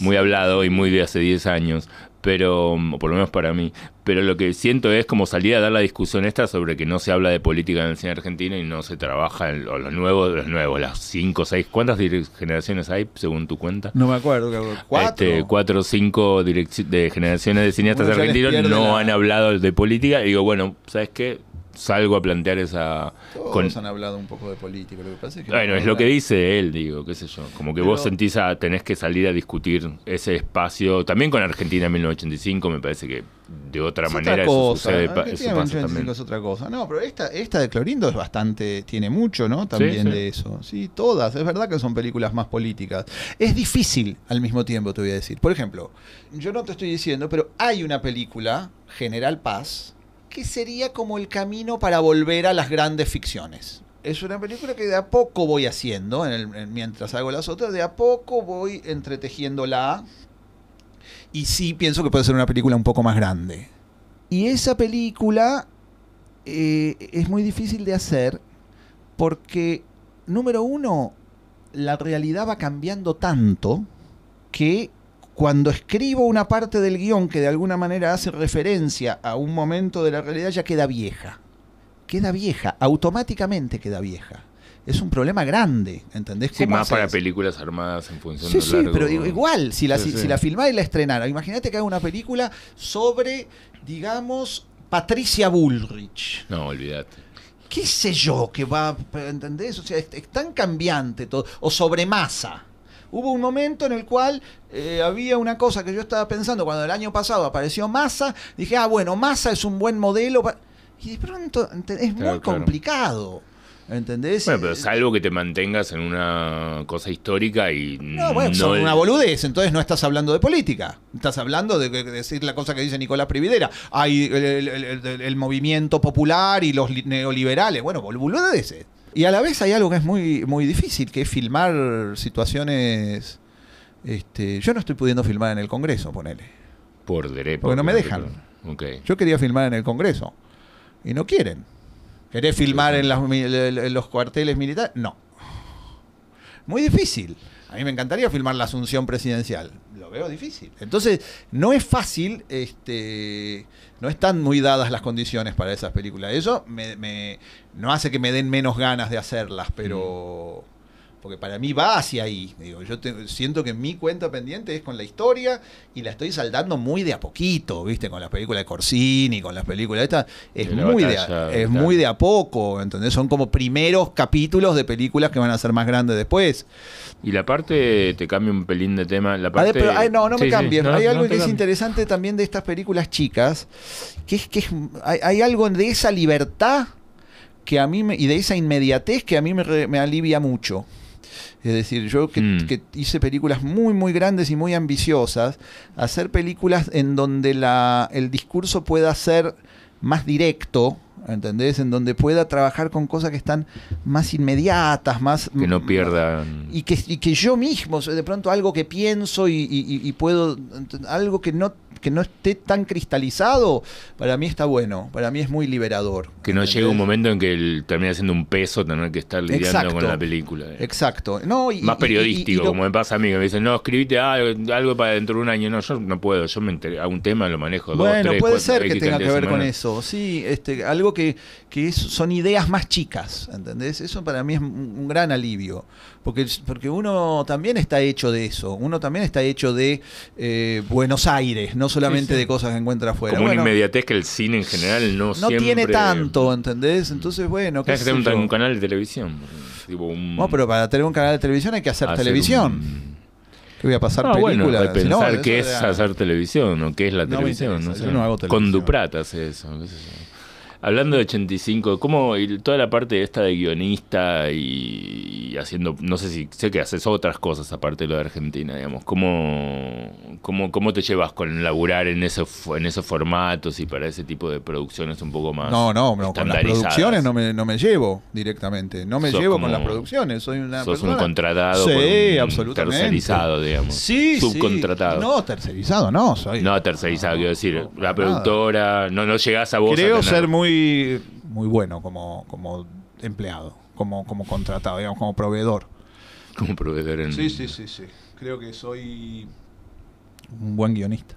muy hablado y muy de hace 10 años, pero o por lo menos para mí, pero lo que siento es como salir a dar la discusión esta sobre que no se habla de política en el cine argentino y no se trabaja en lo- los nuevos, los nuevos, las 5 seis, ¿cuántas direc- generaciones hay según tu cuenta? No me acuerdo, cuatro. Este, cuatro o cinco de generaciones de cineastas argentinos no la- han hablado de política y digo, bueno, ¿sabes qué? Salgo a plantear esa... Todos con- han hablado un poco de política, lo que pasa es que... bueno, es lo que dice él, digo, qué sé yo. Como que Pero- vos sentís a, tenés que salir a discutir ese espacio. También con Argentina en 1985 me parece que de otra Es manera otra eso cosa. sucede, eso pasa 85 también. es otra cosa. No, pero esta, esta de Clorindo es bastante, tiene mucho, ¿no? También sí. de eso. Sí, todas. Es verdad que son películas más políticas. Es difícil al mismo tiempo, te voy a decir. Por ejemplo, yo no te estoy diciendo, pero hay una película, General Paz, que sería como el camino para volver a las grandes ficciones. Es una película que de a poco voy haciendo, en el- en- mientras hago las otras, de a poco voy entretejiéndola. Y sí pienso que puede ser una película un poco más grande. Y esa película eh, es muy difícil de hacer porque, número uno, la realidad va cambiando tanto que cuando escribo una parte del guion que de alguna manera hace referencia a un momento de la realidad ya queda vieja. Queda vieja, automáticamente queda vieja. Es un problema grande, ¿entendés? Sí, ¿Cómo más para películas armadas en función Sí, de sí, largo. pero digo, igual, si la, Sí, si, sí. si la filmara y la estrenara, imagínate que haga una película sobre, digamos, Patricia Bullrich. No, olvídate. ¿Qué sé yo que va, ¿entendés? O sea, es, es tan cambiante todo. O sobre masa. Hubo un momento en el cual eh, había una cosa que yo estaba pensando cuando el año pasado apareció Massa. Dije, ah, bueno, Massa es un buen modelo. pa-". Y de pronto es Claro, muy claro. complicado. ¿Entendés? Bueno, pero salvo que te mantengas en una cosa histórica y No, bueno, son una boludez, entonces no estás hablando de política. Estás hablando de, de decir la cosa que dice Nicolás Prividera. Hay el, el- el- el- el movimiento popular y los li- neoliberales. Bueno, bol- boludeces. Y a la vez hay algo que es muy, muy difícil, que es filmar situaciones... Este, yo no estoy pudiendo filmar en el Congreso, ponele. Por derecho. Porque no me dejan. Yo quería filmar en el Congreso. Y no quieren. ¿Querés filmar en, las en los cuarteles militares? No. Muy difícil. A mí me encantaría filmar la asunción presidencial. Lo veo difícil. Entonces, no es fácil, este, no están muy dadas las condiciones para esas películas. Eso me, no hace que me den menos ganas de hacerlas, pero... Porque para mí va hacia ahí. Digo, yo te- siento que mi cuenta pendiente es con la historia y la estoy saltando muy de a poquito, ¿viste? Con las películas de Corsini, con las películas estas. Es, De muy, de batalla, a, es claro. muy de a poco, ¿entendés? Son como primeros capítulos de películas que van a ser más grandes después. Y la parte, te cambio un pelín de tema, la Ah, parte... pero, ay, no, no Sí, me sí, cambies. no, hay no algo que es interesante también de estas películas chicas, que es que es- hay, hay algo de esa libertad que a mí me- y de esa inmediatez que a mí me, me alivia mucho. Es decir, yo que, Mm. que hice películas muy, muy grandes y muy ambiciosas, hacer películas en donde la, el discurso pueda ser más directo, ¿entendés? En donde pueda trabajar con cosas que están más inmediatas, más... Que no pierdan... Y que, y que yo mismo, de pronto algo que pienso y, y- y puedo, algo que no, que no esté tan cristalizado, para mí está bueno, para mí es muy liberador. Que no llegue un momento en que el- termina siendo un peso tener que estar lidiando Exacto. con la película. Exacto. No, y- Más periodístico, y- y lo- como me pasa a mí, que me dicen, no, escribite algo, algo para dentro de un año. No, yo no puedo, yo me a un tema lo manejo dos, Bueno, tres, puede cuatro, ser que tenga que ver con eso. Sí, este, algo que, que es- son ideas más chicas, ¿entendés? Eso para mí es un, un gran alivio. Porque, porque uno también está hecho de eso. Uno también está hecho de eh, Buenos Aires, no solamente Sí, sí. de cosas que encuentra afuera. Como Bueno, una inmediatez que el cine en general no, no siempre... tiene tanto, ¿entendés? Entonces, bueno, qué Tienes que tener un, canal de televisión. Tipo un- No, pero para tener un canal de televisión hay que hacer, hacer televisión. un- ¿Qué voy a pasar Ah, bueno, películas? de Si no, pensar eso qué es hacer televisión o qué es la No televisión. interesa, no yo sé. no hago Con. Duprat hace eso. qué. Hablando de 85, ¿cómo y toda la parte esta de guionista y, y haciendo, no sé si sé que haces otras cosas aparte de lo de Argentina, digamos, ¿cómo, cómo, cómo te llevas con laburar en, ese, fo- en esos formatos y para ese tipo de producciones un poco más No, no, no, con las producciones no me, no me llevo directamente. No me Sos llevo como- con las producciones. Soy una Sos un persona- contratado Sí, un absolutamente. tercerizado, digamos. Sí, Subcontratado. sí. No, tercerizado no, soy. No tercerizado, quiero decir, no, la productora, no, no llegás a vos a Creo tener- ser muy, muy bueno como, como empleado, como, como contratado, digamos, como proveedor. como proveedor en... Sí, sí, sí, sí. Creo que soy un buen guionista.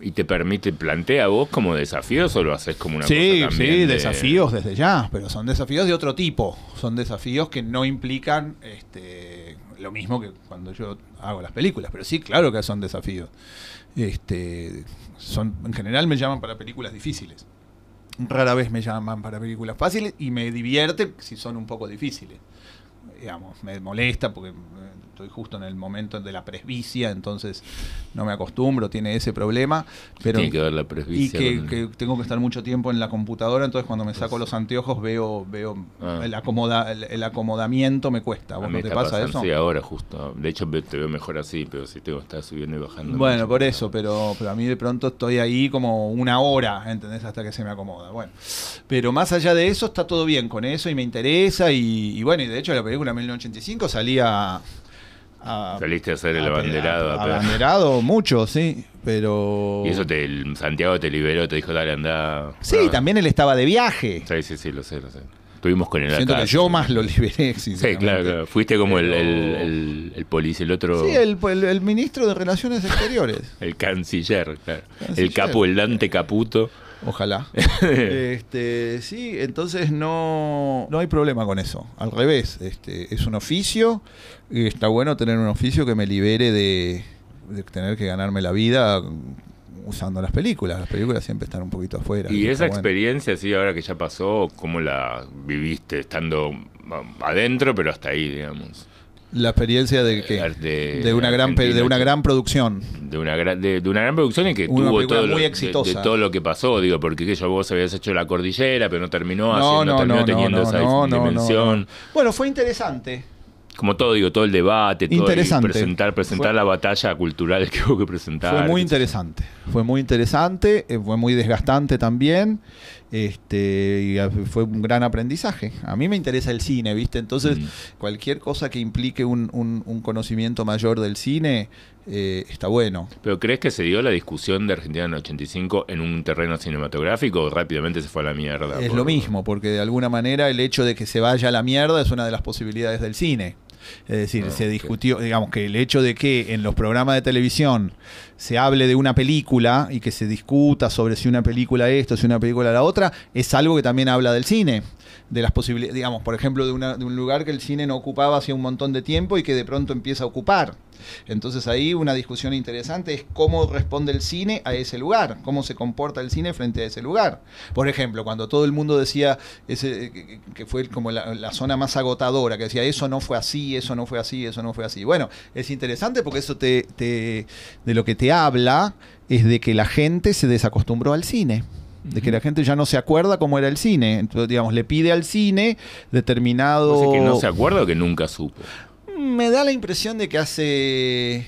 ¿Y te permite, plantea vos como desafíos o lo haces como una Sí, cosa también sí, de- desafíos desde ya, pero son desafíos de otro tipo. Son desafíos que no implican este, lo mismo que cuando yo hago las películas, pero sí, claro que son desafíos. Este, son, en general me llaman para películas difíciles. Rara vez me llaman para películas fáciles y me divierte si son un poco difíciles. Digamos, me molesta porque eh, estoy justo en el momento de la presbicia, entonces no me acostumbro, tiene ese problema. Pero Tiene que ver la y presbicia. que, con- que tengo que estar mucho tiempo en la computadora, entonces cuando me saco los anteojos veo veo Ah. el, acomoda, el, el acomodamiento me cuesta. ¿A a vos no te pasa eso? Sí, ahora justo. De hecho, te veo mejor así, pero si tengo que estar subiendo y bajando. Bueno, por eso, pero, pero a mí de pronto estoy ahí como una hora, ¿entendés? Hasta que se me acomoda. Bueno, pero más allá de eso, está todo bien con eso y me interesa. Y, y bueno, y de hecho la película 1985 salía a... Saliste a hacer el abanderado. abanderado mucho, sí, pero... Y eso te, el Santiago te liberó, te dijo, dale, anda. Sí, también él estaba de viaje. Sí, sí, sí, lo sé, lo sé. Estuvimos con él Siento acá. que yo más lo liberé, Sí, sinceramente. claro, claro. Fuiste como el, Pero- el, el, el policía, el otro. Sí, el, el- el ministro de Relaciones Exteriores. el canciller, claro. Canciller. El capo, el Dante Caputo. Ojalá. este, sí, entonces no, no hay problema con eso. Al revés, este, es un oficio. Y está bueno tener un oficio que me libere de, de tener que ganarme la vida usando las películas. Las películas siempre están un poquito afuera. Y esa bueno. experiencia, sí, ahora que ya pasó, ¿cómo la viviste? Estando adentro, pero hasta ahí, digamos. La experiencia de que De- de una gran de una gran producción. De una, gran, de, de una gran producción y que Una tuvo todo lo, muy de- exitosa. De, todo lo que pasó, digo, porque que yo vos habías hecho la cordillera, pero no terminó, No, haciendo, no, terminó no, teniendo no, esa dimensión. no. Bueno, fue interesante. Como todo, digo, todo el debate, todo Interesante. y presentar, presentar Fue- la batalla cultural que hubo que presentar. Fue muy interesante. Fue muy interesante, eh, fue muy desgastante también. Este, y fue un gran aprendizaje. A mí me interesa el cine, ¿viste? Entonces, Mm. cualquier cosa que implique un, un- un conocimiento mayor del cine eh, está bueno. ¿Pero crees que se dio la discusión de Argentina en el 85 en un terreno cinematográfico o rápidamente se fue a la mierda? Es por- lo mismo, porque de alguna manera el hecho de que se vaya a la mierda es una de las posibilidades del cine. Es decir, Ah, se discutió, digamos que el hecho de que en los programas de televisión se hable de una película y que se discuta sobre si una película esto, si una película la otra, es algo que también habla del cine. De las posibilidades, digamos, por ejemplo, de, una- de un lugar que el cine no ocupaba hacía un montón de tiempo y que de pronto empieza a ocupar. Entonces ahí una discusión interesante es cómo responde el cine a ese lugar, cómo se comporta el cine frente a ese lugar. Por ejemplo, cuando todo el mundo decía ese, que, que fue como la, zona más agotadora, que decía eso no fue así, eso no fue así, eso no fue así. Bueno, es interesante porque eso te- de lo que te habla es de que la gente se desacostumbró al cine. De que la gente ya no se acuerda cómo era el cine. Entonces, digamos, le pide al cine determinado. O sea, que no se acuerda o que nunca supo. Me da la impresión de que hace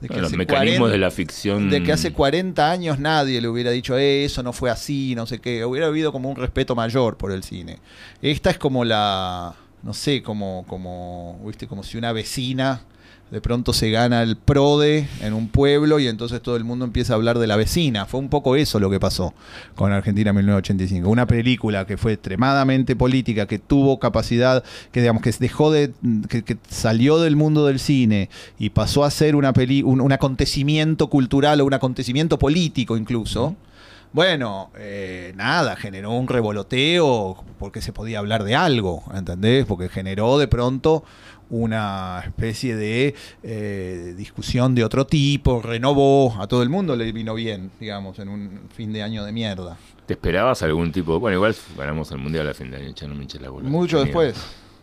de que Bueno, los hace mecanismos 40 de la ficción. de que hace 40 años nadie le hubiera dicho, eh, eso no fue así, no sé qué. Hubiera habido como un respeto mayor por el cine. Esta es como la, no sé, como, como, viste, como si una vecina de pronto se gana el PRODE en un pueblo y entonces todo el mundo empieza a hablar de la vecina. Fue un poco eso lo que pasó con Argentina 1985. Una película que fue extremadamente política, que tuvo capacidad, que digamos que dejó de, que, salió del mundo del cine y pasó a ser una peli, un, un acontecimiento cultural o un acontecimiento político incluso. Bueno, eh, nada, generó un revoloteo porque se podía hablar de algo, ¿entendés? Porque generó de pronto una especie de eh, discusión de otro tipo, renovó, a todo el mundo le vino bien, digamos, en un fin de año de mierda. ¿Te esperabas algún tipo? Bueno, igual ganamos el mundial a fin de año, ya no me la bola. Mucho después,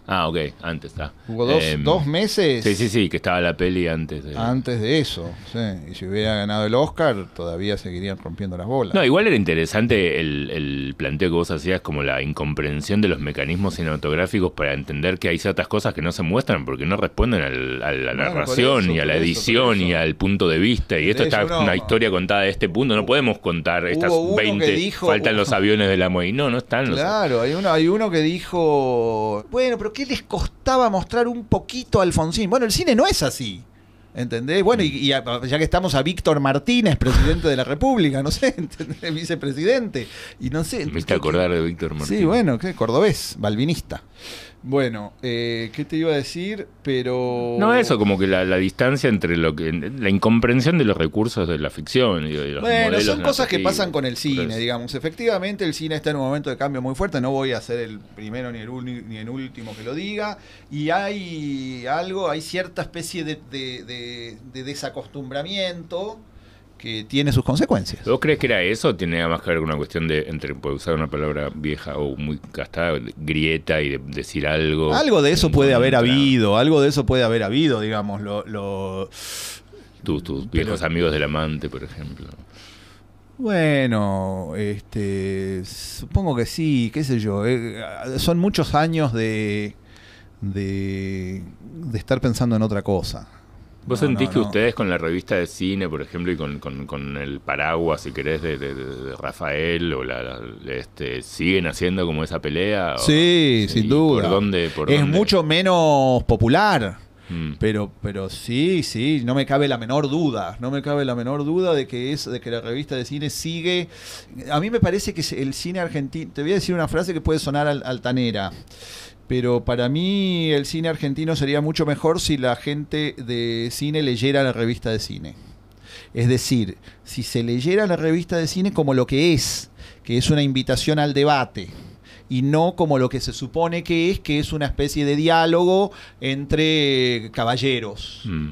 Ah, ok, antes está. hubo dos, Em, dos meses Sí, sí, sí, que estaba la peli antes de. antes de eso, sí. y si hubiera ganado el Oscar todavía seguirían rompiendo las bolas. No, igual era interesante el, el planteo que vos hacías, como la incomprensión de los mecanismos cinematográficos para entender que hay ciertas cosas que no se muestran porque no responden al- a la Bueno, narración, eso, ni a la eso, edición, eso. ni al punto de vista. Y esto está no. una historia contada de este punto. No podemos contar estas Hubo uno que 20. dijo- faltan los aviones de la MOI. No, no están los Claro, hay uno, hay uno que dijo, bueno, pero ¿qué les costaba mostrar un poquito a Alfonsín? Bueno, el cine no es así. ¿Entendés? Bueno, y, y a- ya que estamos a Víctor Martínez, presidente de la República, no sé, ¿entendés? vicepresidente, y no sé. Me ¿qué- acordar de Víctor Martínez. Sí, bueno, ¿qué? Cordobés, balvinista. Bueno, eh, ¿qué te iba a decir? Pero... No, eso, como que la, la distancia entre lo que. la incomprensión de los recursos de la ficción y de los Bueno, son cosas que pasan con el cine, digamos. Efectivamente, el cine está en un momento de cambio muy fuerte. No voy a ser el primero ni el, ni el último que lo diga. Y hay algo, hay cierta especie de, de- de- de desacostumbramiento que tiene sus consecuencias. ¿Vos crees que era eso tiene más que ver con una cuestión de, entre, usar una palabra vieja o muy gastada, grieta y de decir algo? Algo de eso puede haber habido, algo de eso puede haber habido, digamos. Lo, lo- Tus, Pero- viejos amigos del amante, por ejemplo. Bueno, este, supongo que sí, qué sé yo. eh, son muchos años de, de, de estar pensando en otra cosa. ¿Vos No, sentís no, que no. ustedes con la revista de cine, por ejemplo, y con, con- con el paraguas, si querés, de, de- Rafael, o la, la- este, siguen haciendo como esa pelea? ¿O- Sí, sin ¿Y duda. ¿Por dónde? Por es dónde? mucho menos popular. Mm. Pero, pero sí, sí, no me cabe la menor duda, no me cabe la menor duda de que es, de que la revista de cine sigue. A mí me parece que el cine argentino, te voy a decir una frase que puede sonar al- altanera, pero para mí el cine argentino sería mucho mejor si la gente de cine leyera la revista de cine. Es decir, si se leyera la revista de cine como lo que es, que es una invitación al debate, y no como lo que se supone que es, que es una especie de diálogo entre caballeros. Mm.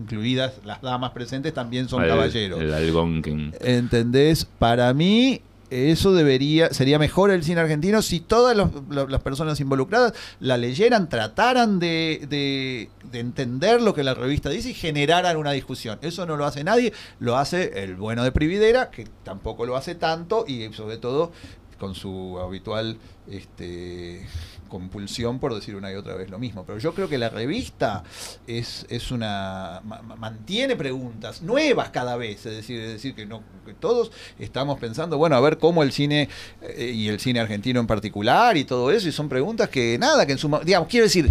Incluidas las damas presentes también son El- caballeros. El Algonquin. ¿Entendés? Para mí eso debería sería mejor el cine argentino si todas las personas involucradas la leyeran, trataran de, de- de entender lo que la revista dice y generaran una discusión. Eso no lo hace nadie, lo hace el bueno de Prividera, que tampoco lo hace tanto y sobre todo con su habitual este, compulsión por decir una y otra vez lo mismo. Pero yo creo que la revista es, es una ma- ma- mantiene preguntas nuevas cada vez, es decir, es decir que no que todos estamos pensando, bueno, a ver cómo el cine eh, y el cine argentino en particular y todo eso y son preguntas que nada, que en su mo- digamos, quiero decir,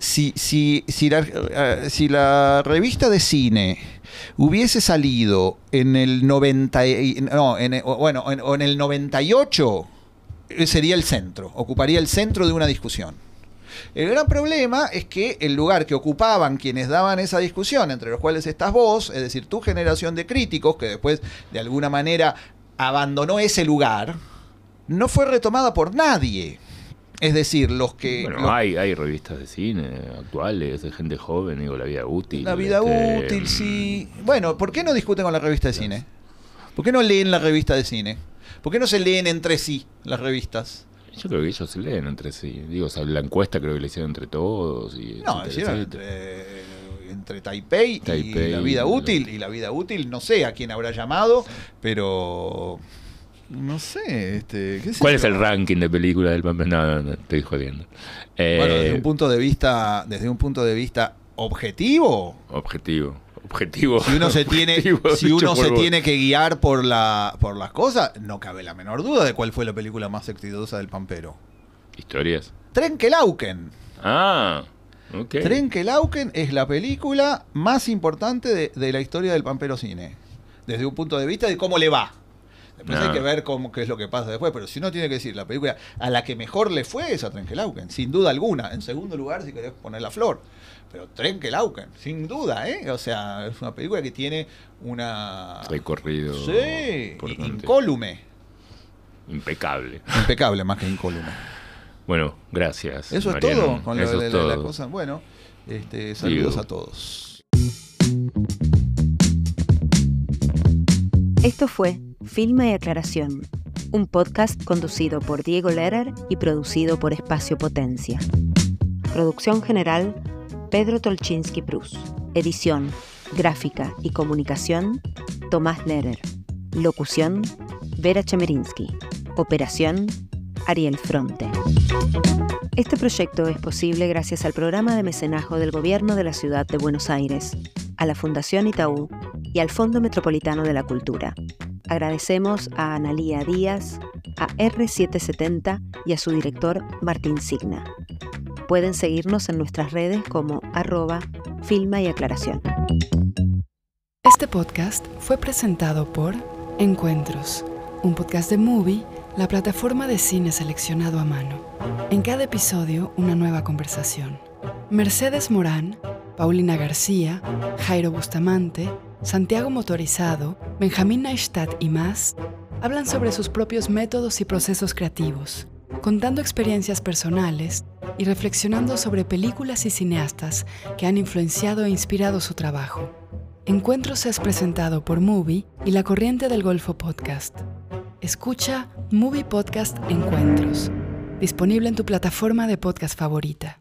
si si si la, eh, si la revista de cine hubiese salido en el 90 y- no, en, bueno, en, o en el 98 eh, sería el centro, ocuparía el centro de una discusión. El gran problema es que el lugar que ocupaban quienes daban esa discusión, entre los cuales estás vos, es decir, tu generación de críticos, que después de alguna manera abandonó ese lugar, no fue retomada por nadie. Es decir, los que... Bueno, los- hay, hay revistas de cine actuales, de gente joven, digo, La Vida Útil. La vida este, útil, sí. Bueno, ¿por qué no discuten con la revista de cine? ¿Por qué no leen la revista de cine? ¿Por qué no se leen entre sí las revistas? Yo creo que ellos se leen entre sí. Digo, o sea, la encuesta creo que la hicieron entre todos. Y No, hicieron entre, entre Taipei, y la vida útil. Y la vida útil, no sé a quién habrá llamado, pero... No sé, este, ¿qué sé ¿Cuál yo? es el ranking de películas del papel? No, no, no, estoy jodiendo. Eh, Bueno, desde un punto de vista, desde un punto de vista objetivo, Objetivo. objetivo. Si uno se tiene, objetivo si uno se vos. tiene que guiar por la por las cosas, no cabe la menor duda de cuál fue la película más exitosa del Pampero. Historias. Trenkelauken. Ah, ok. Trenkelauken es la película más importante de, de la historia del Pampero Cine. Desde un punto de vista de cómo le va. Después hay que ver cómo, qué es lo que pasa después. Pero si uno tiene que decir, la película a la que mejor le fue es a Trenkelauken, sin duda alguna. En segundo lugar, si querés poner la flor. Pero Trenkelauken, sin duda, ¿eh? O sea, es una película que tiene una... Recorrido. Sí, importante. incólume. Impecable. Impecable más que incólume. Bueno, gracias. Eso Mariano. es todo con lo Eso de es la, la todo. cosa. Bueno, este, saludos Digo. a todos. Esto fue Filma y Aclaración, un podcast conducido por Diego Lerer y producido por Espacio Potencia. Producción general, Pedro Tolchinsky Prus. Edición, gráfica y comunicación, Tomás Lerer. Locución, Vera Chemerinsky. Operación, Ariel Fronte. Este proyecto es posible gracias al programa de mecenazgo del Gobierno de la Ciudad de Buenos Aires, a la Fundación Itaú y al Fondo Metropolitano de la Cultura. Agradecemos a Analía Díaz, a R770 y a su director Martín Signa. Pueden seguirnos en nuestras redes como arroba filma y aclaración. Este podcast fue presentado por Encuentros, un podcast de Movie, la plataforma de cine seleccionado a mano. En cada episodio, una nueva conversación. Mercedes Morán, Paulina García, Jairo Bustamante, Santiago Motorizado, Benjamín Neistat y más hablan sobre sus propios métodos y procesos creativos, contando experiencias personales y reflexionando sobre películas y cineastas que han influenciado e inspirado su trabajo. Encuentros es presentado por Movie y la Corriente del Golfo Podcast. Escucha Movie Podcast Encuentros, disponible en tu plataforma de podcast favorita.